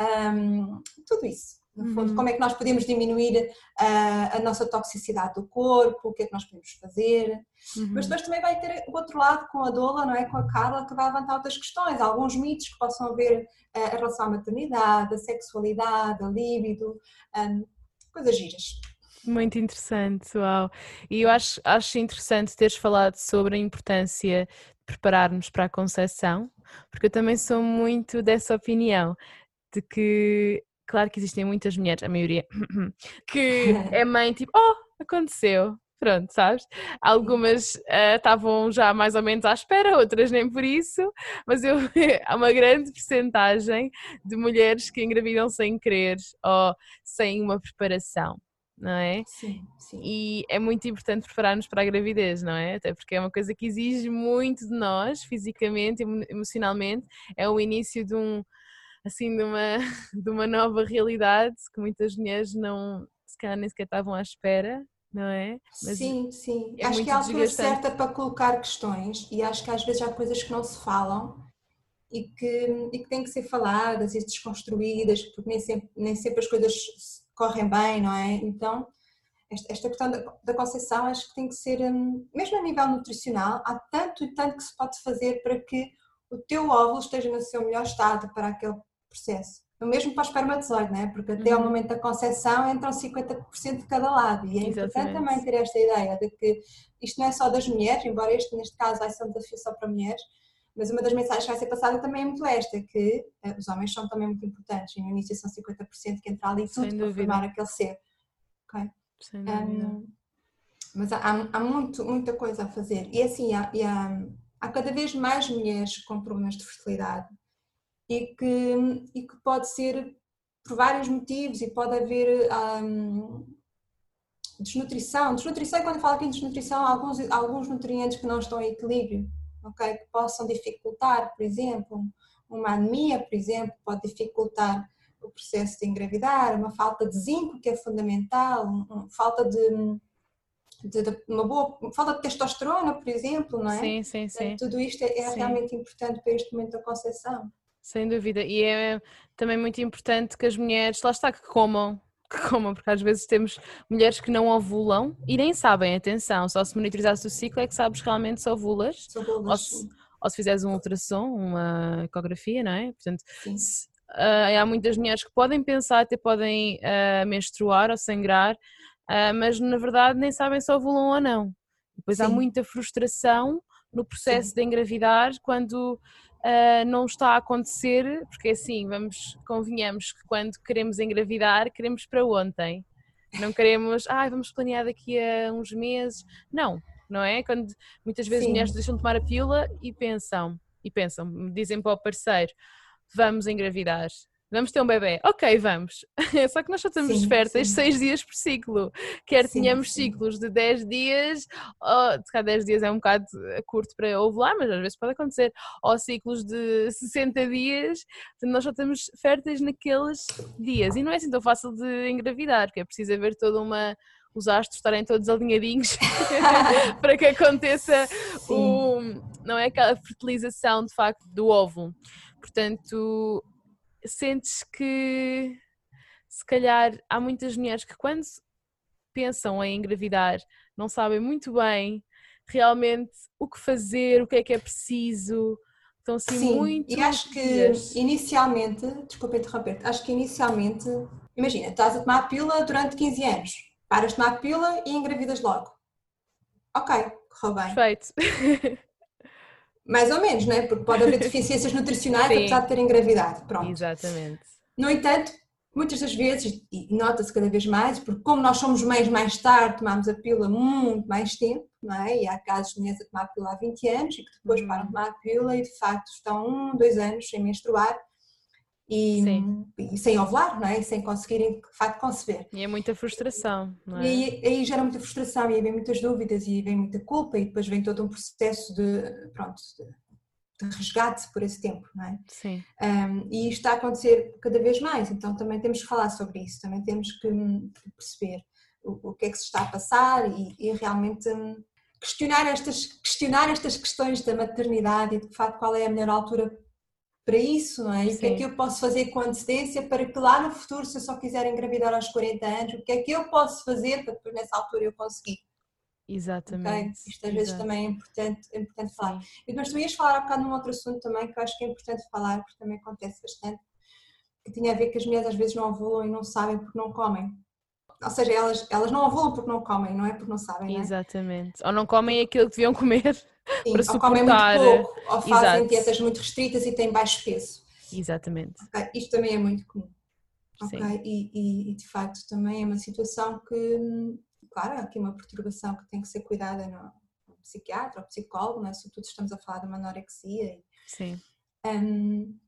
um, tudo isso. No fundo, uhum. como é que nós podemos diminuir a, a, nossa toxicidade do corpo, o que é que nós podemos fazer. Uhum. Mas depois também vai ter o outro lado com a Dola, não é? com a Carla, que vai levantar outras questões, alguns mitos que possam haver uh, em relação à maternidade, à sexualidade, à líbido, um, coisas giras. Muito interessante, uau. E eu acho, acho interessante teres falado sobre a importância de preparar-nos para a concepção, porque eu também sou muito dessa opinião, de que claro que existem muitas mulheres, a maioria, que é mãe tipo, oh, aconteceu, pronto, sabes? Algumas uh, estavam já mais ou menos à espera, outras nem por isso, mas eu, há uma grande percentagem de mulheres que engravidam sem querer ou sem uma preparação. Não é? Sim, sim. E é muito importante preparar-nos para a gravidez, não é? Até porque é uma coisa que exige muito de nós, fisicamente, emocionalmente. É o início de um, assim de uma, de uma nova realidade que muitas mulheres não, se calhar nem sequer estavam à espera, não é? Mas sim, sim. É acho que é a altura certa para colocar questões e acho que às vezes há coisas que não se falam e que, e que têm que ser faladas e desconstruídas, porque nem sempre, nem sempre as coisas correm bem, não é? Então, esta, esta questão da, da concepção acho que tem que ser, hum, mesmo a nível nutricional, há tanto e tanto que se pode fazer para que o teu óvulo esteja no seu melhor estado para aquele processo. o mesmo para o espermatozoide, né? porque até ao Uhum. momento da concepção entram 50% de cada lado. E é importante também ter esta ideia de que isto não é só das mulheres, embora este neste caso vai ser um desafio só para mulheres, mas uma das mensagens que vai ser passada também é muito esta, que eh, os homens são também muito importantes e no início são 50% que entra ali Sem tudo para formar aquele ser. ok? Sem dúvida. Um, mas há, há- muito, muita coisa a fazer. E assim, há, e há, há cada vez mais mulheres com problemas de fertilidade e que, e que pode ser por vários motivos e pode haver um, desnutrição. Desnutrição, quando eu falo aqui de desnutrição, há alguns, alguns nutrientes que não estão em equilíbrio, ok? Que possam dificultar, por exemplo, uma anemia, por exemplo, pode dificultar o processo de engravidar, uma falta de zinco, que é fundamental, falta de, de- de uma boa falta de testosterona, por exemplo, não é? Sim, sim, sim. Tudo isto é, é realmente importante para este momento da concepção. Sem dúvida. E é também muito importante que as mulheres, lá está, que comam. Que comam, porque às vezes temos mulheres que não ovulam e nem sabem, atenção, só se monitorizares o ciclo é que sabes realmente se ovulas ou se, ou se fizeres um ultrassom, uma ecografia, não é? Portanto, sim. se- ah, há muitas mulheres que podem pensar, até podem ah, menstruar ou sangrar, ah, mas na verdade nem sabem se ovulam ou não. Depois há Sim. muita frustração no processo de engravidar quando ah, não está a acontecer, porque assim, vamos, convenhamos que quando queremos engravidar, queremos para ontem. Não queremos, ah, vamos planear daqui a uns meses. Não, não é? Quando muitas vezes Sim. mulheres deixam de tomar a pílula e pensam, e pensam, dizem para o parceiro, vamos engravidar. Vamos ter um bebê. Ok, vamos. Só que nós só estamos Sim, férteis sim. seis dias por ciclo. Quer Sim, tenhamos sim. ciclos de 10 dias, ou, se calhar 10 dias é um bocado curto para ovular, mas às vezes pode acontecer. Ou ciclos de 60 dias, nós só estamos férteis naqueles dias. E não é assim tão fácil de engravidar, porque é preciso haver toda uma. os astros estarem todos alinhadinhos para que aconteça o, não é aquela fertilização de facto do óvulo. Portanto, sentes que se calhar há muitas mulheres que quando pensam em engravidar não sabem muito bem realmente o que fazer, o que é que é preciso, estão assim Sim, muito e acho que inicialmente, desculpa interromper acho que inicialmente, imagina, estás a tomar a pílula durante 15 anos, paras de tomar a pílula e engravidas logo. Ok, correu bem. Perfeito. Mais ou menos, não é? Porque pode haver deficiências nutricionais Sim. apesar de ter engravidado. Pronto. Exatamente. No entanto, muitas das vezes, e nota-se cada vez mais, porque como nós somos mães mais tarde, tomamos a pílula muito mais tempo, não é? E há casos de mulheres a tomar a pílula há 20 anos e que depois Uhum. param de tomar a pílula e de facto estão um, dois anos sem menstruar e, e sem ovular, não é? E sem conseguirem de facto conceber. E é muita frustração, não é? E aí, aí gera muita frustração e aí vem muitas dúvidas e vem muita culpa e depois vem todo um processo de, pronto, de, de resgate por esse tempo, não é? Sim, Um, e isto está a acontecer cada vez mais, então também temos que falar sobre isso, também temos que hum, perceber o, o que é que se está a passar e, e realmente hum, questionar estas, questionar estas questões da maternidade e de facto qual é a melhor altura para isso, não é? E o que é que eu posso fazer com antecedência para que lá no futuro, se eu só quiser engravidar aos 40 anos, o que é que eu posso fazer para depois nessa altura eu conseguir? exatamente. Isto às vezes também é importante, é importante falar. E Mas tu ias falar um bocado num outro assunto também que eu acho que é importante falar, porque também acontece bastante, que tinha a ver que as mulheres às vezes não ovulam e não sabem porque não comem. Ou seja, elas, elas não ovulam porque não comem, não é porque não sabem, não é? Exatamente. Ou não comem aquilo que deviam comer. Sim, para ou comem muito suportar. pouco, ou fazem Exato. dietas muito restritas e têm baixo peso. Exatamente. ok? Isto também é muito comum. ok? Sim. E, e- e, de facto também é uma situação que, claro, há aqui uma perturbação que tem que ser cuidada no no psiquiatra ou psicólogo, não é? sobretudo estamos a falar de uma anorexia Sim. Um,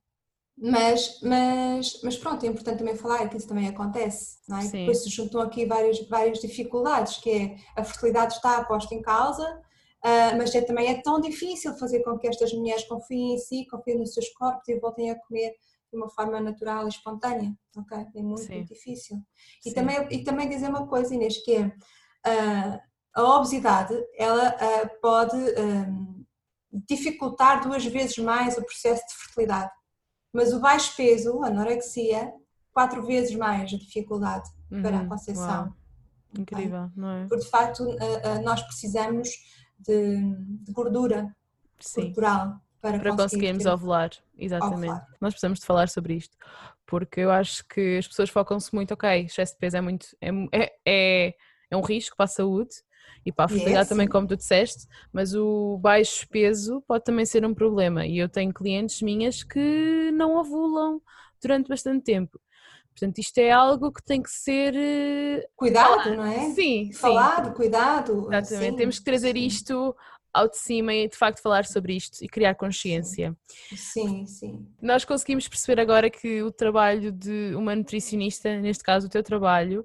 mas, mas, mas pronto, é importante também falar que isso também acontece, não é? Sim. Depois se juntam aqui várias, várias dificuldades, que é a fertilidade está posta em causa, ah, mas é, também é tão difícil fazer com que estas mulheres confiem em si, confiem nos seus corpos e voltem a comer de uma forma natural e espontânea, ok? É muito, muito difícil. E Sim. também, e também dizer uma coisa, Inês, que é ah, a obesidade, ela ah, pode ah, dificultar duas vezes mais o processo de fertilidade. Mas o baixo peso, a anorexia, quatro vezes mais a dificuldade para a Uhum. concepção. Uau. Incrível, não é? Porque de facto nós precisamos de, de gordura Sim. corporal para, para conseguirmos ter- ovular. Exatamente. ovular. Nós precisamos de falar sobre isto, porque eu acho que as pessoas focam-se muito, ok, excesso de peso é muito é, é, é, é um risco para a saúde e para a fertilidade também, sim. como tu disseste, mas o baixo peso pode também ser um problema. E eu tenho clientes minhas que não ovulam durante bastante tempo. Portanto, isto é algo que tem que ser. eh, Cuidado, não é? Sim, sim. Falado, cuidado. Exatamente. sim, Temos que trazer sim. isto ao de cima e de facto falar sobre isto e criar consciência. Sim, sim. Nós conseguimos perceber agora que o trabalho de uma nutricionista, neste caso o teu trabalho,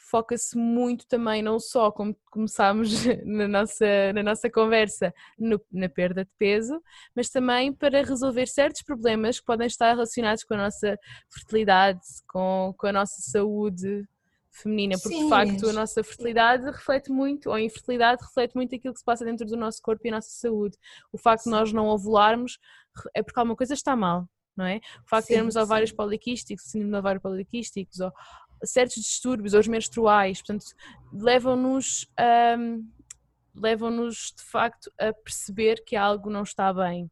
foca-se muito também, não só como começámos na nossa, na nossa conversa, no- na perda de peso, mas também para resolver certos problemas que podem estar relacionados com a nossa fertilidade, com, com a nossa saúde feminina, porque de Sim, facto a nossa fertilidade reflete muito, ou a infertilidade reflete muito aquilo que se passa dentro do nosso corpo e a nossa saúde. O facto de Sim. nós não ovularmos é porque alguma coisa está mal, não é? O facto de Sim, termos ovários sim. poliquísticos, síndrome de ovário poliquísticos, ou certos distúrbios, ou os menstruais, portanto, levam-nos ahm, levam-nos de facto a perceber que algo não está bem.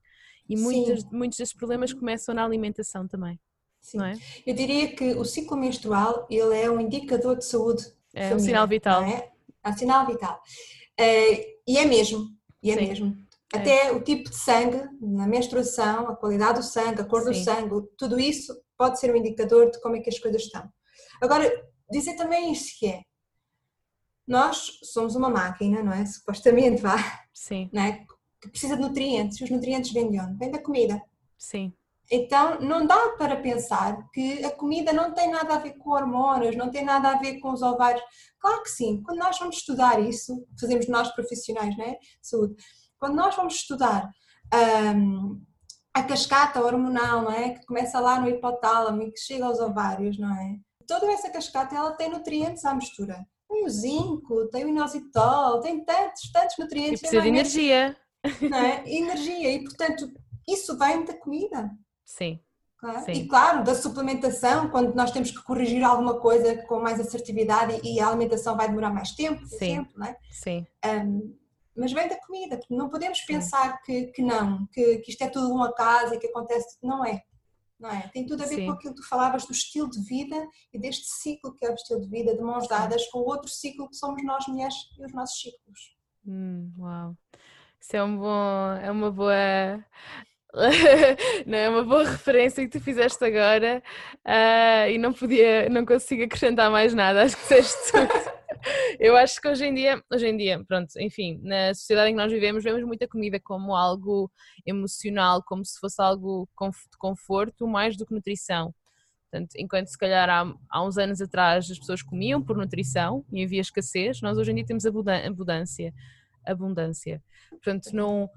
E muitas, muitos desses problemas começam na alimentação também, sim. é? Eu diria que o ciclo menstrual ele é um indicador de saúde. É um feminina, sinal vital. É? é um sinal vital. Eh, e é mesmo, e é Sim. mesmo. É. Até o tipo de sangue, na menstruação, a qualidade do sangue, a cor do Sim. sangue, tudo isso pode ser um indicador de como é que as coisas estão. Agora, dizer também isto que é, nós somos uma máquina, não é? Supostamente, vá, Sim, não é? Que precisa de nutrientes. E os nutrientes vêm de onde? Vêm da comida. sim, Então, não dá para pensar que a comida não tem nada a ver com hormonas, não tem nada a ver com os ovários. Claro que sim, quando nós vamos estudar isso, fazemos nós profissionais, né? Saúde. Quando nós vamos estudar hum, a cascata hormonal, não é? Que começa lá no hipotálamo e que chega aos ovários, não é? Toda essa cascata, ela tem nutrientes à mistura. Tem o zinco, tem o inositol, tem tantos, tantos e nutrientes. precisa de é? energia. Não é? Energia. E, portanto, isso vem da comida. Sim, Claro. Sim. E claro, da suplementação, quando nós temos que corrigir alguma coisa com mais assertividade e a alimentação vai demorar mais tempo, por Sim. exemplo, não é? sim, Um, mas vem da comida, porque não podemos pensar que, que não, que, que isto é tudo um acaso e que acontece. Não é. Não é. Tem tudo a ver Sim. com aquilo que tu falavas do estilo de vida e deste ciclo que é o estilo de vida, de mãos dadas com o outro ciclo que somos nós mulheres e os nossos ciclos. Hum, uau. Isso é um bom, é uma boa, não é uma boa referência que tu fizeste agora ah, e não podia, não consigo acrescentar mais nada, acho que disseste tudo. Eu acho que hoje em dia, hoje em dia, pronto, enfim, na sociedade em que nós vivemos, vemos muita comida como algo emocional, como se fosse algo de conforto, mais do que nutrição. Portanto, enquanto se calhar há, há uns anos atrás as pessoas comiam por nutrição e havia escassez, nós hoje em dia temos abundância. Abundância. Portanto, não,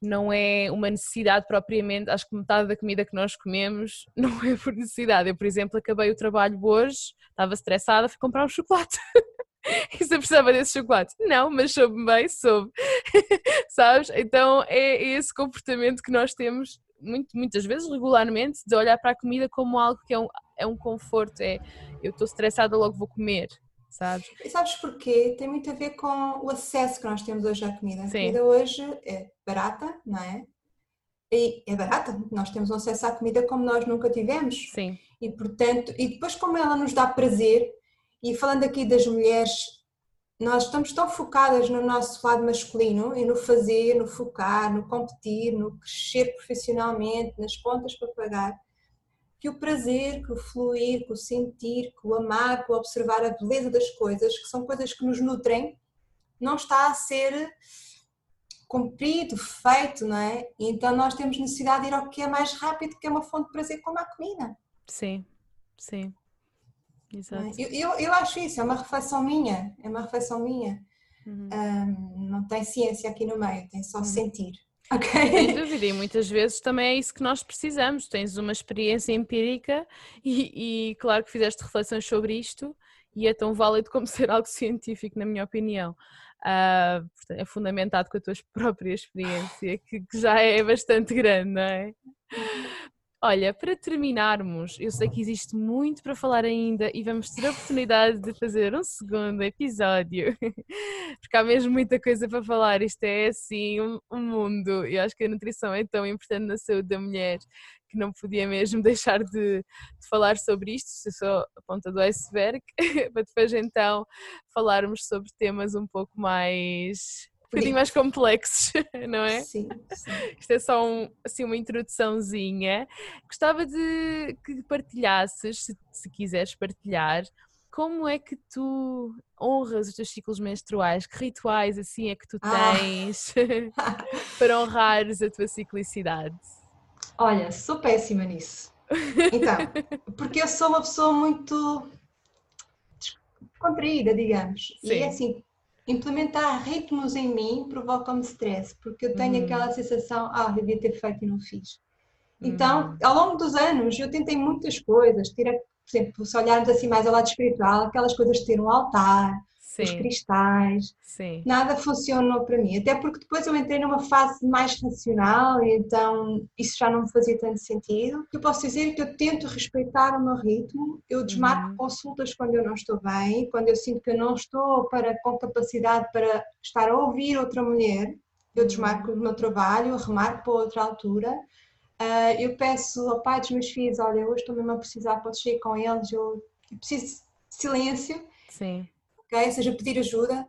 não é uma necessidade propriamente, acho que metade da comida que nós comemos não é por necessidade. Eu, por exemplo, acabei o trabalho hoje, estava estressada, fui comprar um chocolate. E se eu precisava desse chocolate? Não, mas soube bem, soube. Sabes? Então é esse comportamento que nós temos muito, muitas vezes, regularmente, de olhar para a comida como algo que é um, é um conforto. É eu estou estressada, logo vou comer. Sabes? E sabes porquê? Tem muito a ver com o acesso que nós temos hoje à comida. A Sim. comida hoje é barata, não é? E é barata, nós temos um acesso à comida como nós nunca tivemos. Sim, E portanto, e depois como ela nos dá prazer, e falando aqui das mulheres, nós estamos tão focadas no nosso lado masculino e no fazer, no focar, no competir, no crescer profissionalmente, nas contas para pagar, que o prazer, que o fluir, que o sentir, que o amar, que o observar a beleza das coisas, que são coisas que nos nutrem, não está a ser cumprido, feito, não é? Então nós temos necessidade de ir ao que é mais rápido, que é uma fonte de prazer como a comida. sim, sim. Não é? Exato. Eu, eu, eu acho isso, é uma reflexão minha, é uma reflexão minha. Uhum. Ahm, não tem ciência aqui no meio, tem só sentir. Sem Ok? dúvida, e muitas vezes também é isso que nós precisamos. Tens uma experiência empírica e, e claro que fizeste reflexões sobre isto e é tão válido como ser algo científico, na minha opinião. Portanto, é fundamentado com a tua própria experiência, que, que já é bastante grande, não é? Olha, para terminarmos, eu sei que existe muito para falar ainda e vamos ter a oportunidade de fazer um segundo episódio, porque há mesmo muita coisa para falar. Isto é assim um, um mundo. Eu acho que a nutrição é tão importante na saúde da mulher que não podia mesmo deixar de, de falar sobre isto, se só a ponta do iceberg, para depois então falarmos sobre temas um pouco mais bocadinho mais complexos, não é? Sim, sim. Isto é só um, assim, uma introduçãozinha. Gostava de que partilhasses, se, se quiseres partilhar, como é que tu honras os teus ciclos menstruais? Que rituais assim é que tu Ah. tens para honrares a tua ciclicidade? Olha, sou péssima nisso. Então, porque eu sou uma pessoa muito contraída, digamos. E Sim. é assim, implementar ritmos em mim provoca-me stress, porque eu tenho Uhum. aquela sensação, ah, devia ter feito e não fiz. Uhum. Então, ao longo dos anos, eu tentei muitas coisas, ter, por exemplo, se olharmos assim mais ao lado espiritual, aquelas coisas de ter um altar, os Sim, cristais, sim. nada funcionou para mim. Até porque depois eu entrei numa fase mais racional e então isso já não me fazia tanto sentido. Eu posso dizer que eu tento respeitar o meu ritmo, eu desmarco Uhum. consultas quando eu não estou bem, quando eu sinto que eu não estou para, com capacidade para estar a ouvir outra mulher, eu Uhum. desmarco o meu trabalho, eu remarco para outra altura. Ah, eu peço ao pai dos meus filhos, olha, hoje estou mesmo a precisar, podes sair com eles, eu eu preciso de silêncio Sim. Ok? Ou seja, pedir ajuda.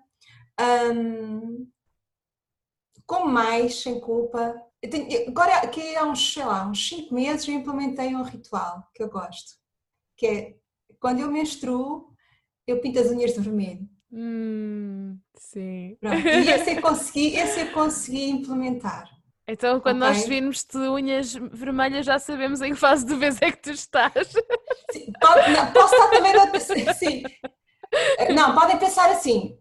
Ahm, com mais, sem culpa. Tenho- agora, aqui há uns, sei lá, uns 5 meses eu implementei um ritual que eu gosto, que é quando eu menstruo, eu pinto as unhas de vermelho. Hum, sim. Pronto. E esse eu consegui, esse eu consegui implementar. Então, quando nós Ok. virmos-te unhas vermelhas, já sabemos em que fase do mês é que tu estás. Sim, pode- não, posso estar também sim. Não, podem pensar assim.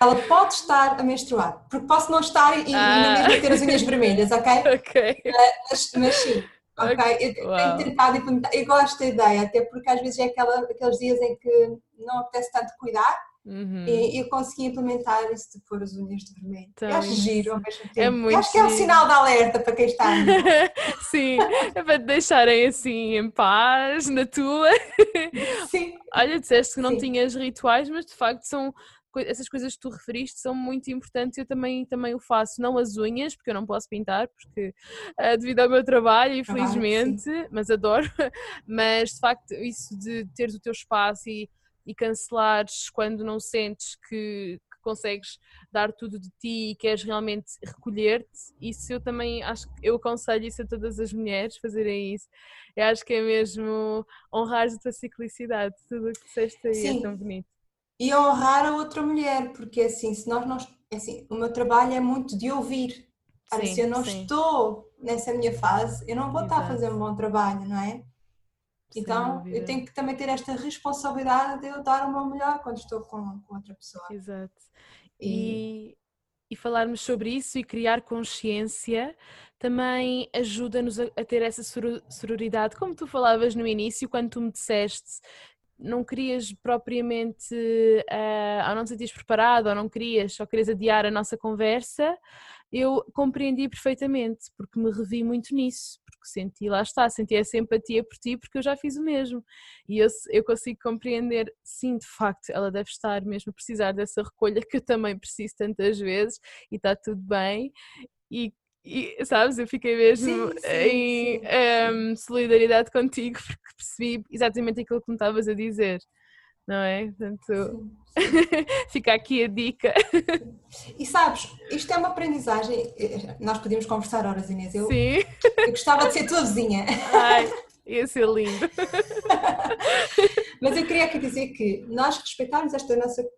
Ela pode estar a menstruar, porque posso não estar e, e na Ah. mesma ter as unhas vermelhas, ok? ok. Mas, mas sim, ok? Eu tenho tentado implementar. Eu gosto da ideia, até porque às vezes é aquela, aqueles dias em que não apetece tanto cuidar Uhum. e eu consegui implementar isso de pôr as unhas de vermelho. Então, eu acho giro ao mesmo tempo. é muito acho que é um sinal de alerta para quem está. Sim, é para te deixarem assim em paz, na tua. Sim, Olha, disseste que não Sim. tinhas rituais, mas de facto são essas coisas que tu referiste são muito importantes. Eu também, também o faço, não as unhas, porque eu não posso pintar, porque ah, devido ao meu trabalho, Trabalho, infelizmente, mas adoro. Mas de facto, isso de teres o teu espaço e, e cancelares quando não sentes que, que consegues dar tudo de ti e queres realmente recolher-te, isso eu também acho que eu aconselho isso a todas as mulheres fazerem isso. Eu acho que é mesmo honrar a tua ciclicidade, tudo o que disseste aí é Sim. tão bonito. e honrar a outra mulher, porque assim, se nós não. Assim, o meu trabalho é muito de ouvir. Sim, se eu não sim. estou nessa minha fase, eu não vou estar a Exato. fazer um bom trabalho, não é? Então, eu tenho que também ter esta responsabilidade de eu dar o meu melhor quando estou com, com outra pessoa. Exato. E- E, falarmos sobre isso e criar consciência também ajuda-nos a, a ter essa soro- sororidade, como tu falavas no início, quando tu me disseste não querias propriamente, ah, ou não te sentias preparado, ou não querias, só querias adiar a nossa conversa, eu compreendi perfeitamente, porque me revi muito nisso, porque senti, lá está, senti essa empatia por ti, porque eu já fiz o mesmo. E eu, eu consigo compreender, sim, de facto, ela deve estar mesmo a precisar dessa recolha que eu também preciso tantas vezes e está tudo bem. E, e, sabes, eu fiquei mesmo Sim, sim, em sim, em solidariedade contigo porque percebi exatamente aquilo que me estavas a dizer. Não é? Portanto, fica aqui a dica. E sabes, isto é uma aprendizagem. Nós podíamos conversar horas, Inês. Eu, Sim. eu gostava de ser tua vizinha. Ai, ia ser lindo. Mas eu queria aqui dizer que nós respeitarmos esta nossa,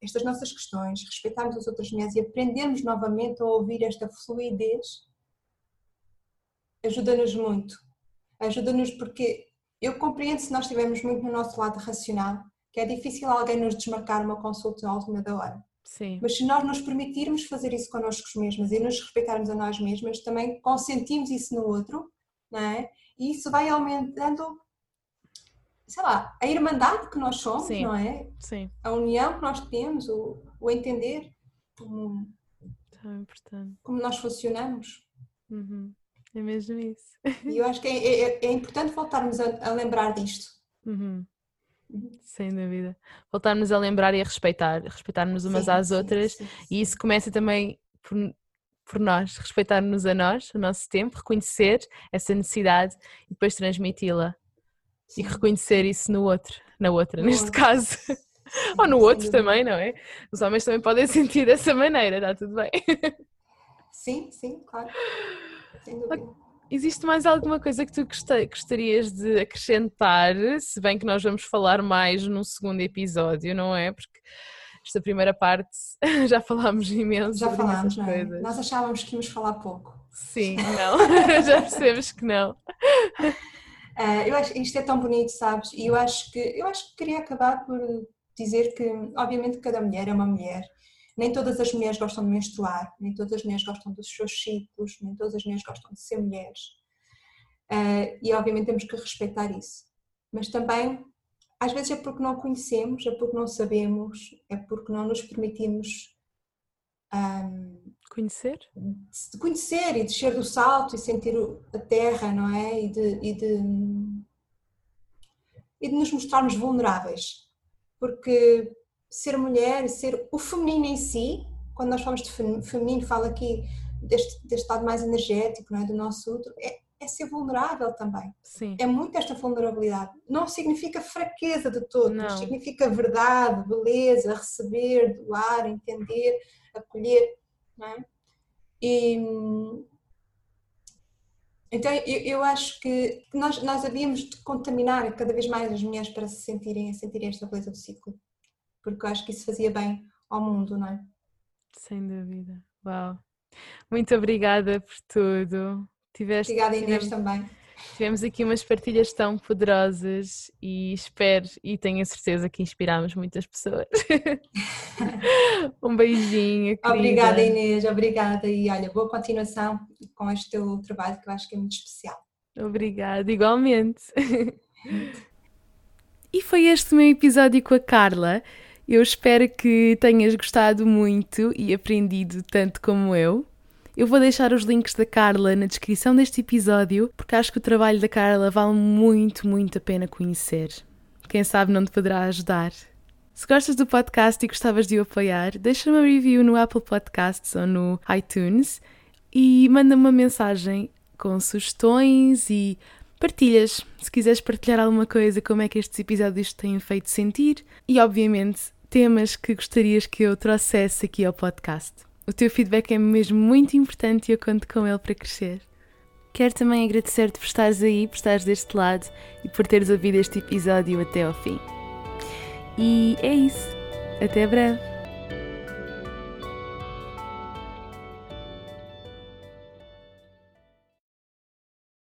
estas nossas questões, respeitarmos as outras mulheres e aprendermos novamente a ouvir esta fluidez ajuda-nos muito. Ajuda-nos porque eu compreendo se nós estivermos muito no nosso lado racional que é difícil alguém nos desmarcar uma consulta à última da hora. Sim, Mas se nós nos permitirmos fazer isso connosco mesmas e nos respeitarmos a nós mesmas, também consentimos isso no outro, não é? E isso vai aumentando, sei lá, a irmandade que nós somos, Sim. não é? sim, A união que nós temos, o, o entender como, tão importante. como nós funcionamos. Uhum. É mesmo isso. E eu acho que é, é, é importante voltarmos a, a lembrar disto. Uhum. Sem dúvida. Voltarmos a lembrar e a respeitar, respeitar-nos umas sim, às sim, outras, sim, e isso começa também por, por nós, respeitar-nos a nós, o nosso tempo, reconhecer essa necessidade e depois transmiti-la. E reconhecer isso no outro, na outra, no neste outro. caso. Ou no outro também, não é? Os homens também podem sentir dessa maneira, está tudo bem. Sim, sim, claro. Sem dúvida. Existe mais alguma coisa que tu gostarias de acrescentar? Se bem que nós vamos falar mais no segundo episódio, não é? Porque esta primeira parte já falámos imenso. Já falámos, não é? Nós achávamos que íamos falar pouco. Sim, não, já percebemos que não. Uh, eu acho isto é tão bonito, sabes? E eu acho que eu acho que queria acabar por dizer que, obviamente, cada mulher é uma mulher nem todas as mulheres gostam de menstruar, nem todas as mulheres gostam dos seus ciclos, nem todas as mulheres gostam de ser mulheres. Uh, e obviamente temos que respeitar isso. Mas também, às vezes é porque não conhecemos, é porque não sabemos, é porque não nos permitimos um, conhecer? De conhecer e descer do salto e sentir a terra, não é? E de, e de, e de nos mostrarmos vulneráveis. Porque ser mulher, ser o feminino em si, quando nós falamos de feminino, falo aqui deste, deste lado mais energético, não é? do nosso outro, é, é ser vulnerável também. Sim. É muito esta vulnerabilidade. Não significa fraqueza de todo, significa verdade, beleza, receber, doar, entender, acolher. Não é? E, então eu, eu acho que nós, nós havíamos de contaminar cada vez mais as mulheres para se sentirem, sentirem esta beleza do ciclo porque eu acho que isso fazia bem ao mundo, não é? Sem dúvida. Uau! Muito obrigada por tudo. Tiveste, obrigada Inês tivemos, também. Tivemos aqui umas partilhas tão poderosas e espero e tenho a certeza que inspiramos muitas pessoas. um beijinho. Querida. Obrigada Inês, obrigada e olha, boa continuação com este teu trabalho que eu acho que é muito especial. Obrigada, igualmente. e foi este o meu episódio com a Carla. Eu espero que tenhas gostado muito e aprendido tanto como eu. Eu vou deixar os links da Carla na descrição deste episódio, porque acho que o trabalho da Carla vale muito, muito a pena conhecer. Quem sabe não te poderá ajudar. Se gostas do podcast e gostavas de o apoiar, deixa uma review no Apple Podcasts ou no iTunes e manda-me uma mensagem com sugestões e partilhas. Se quiseres partilhar alguma coisa, como é que estes episódios têm feito sentir e, obviamente, temas que gostarias que eu trouxesse aqui ao podcast. O teu feedback é mesmo muito importante e eu conto com ele para crescer. Quero também agradecer-te por estares aí, por estares deste lado e por teres ouvido este episódio até ao fim. E é isso. Até breve.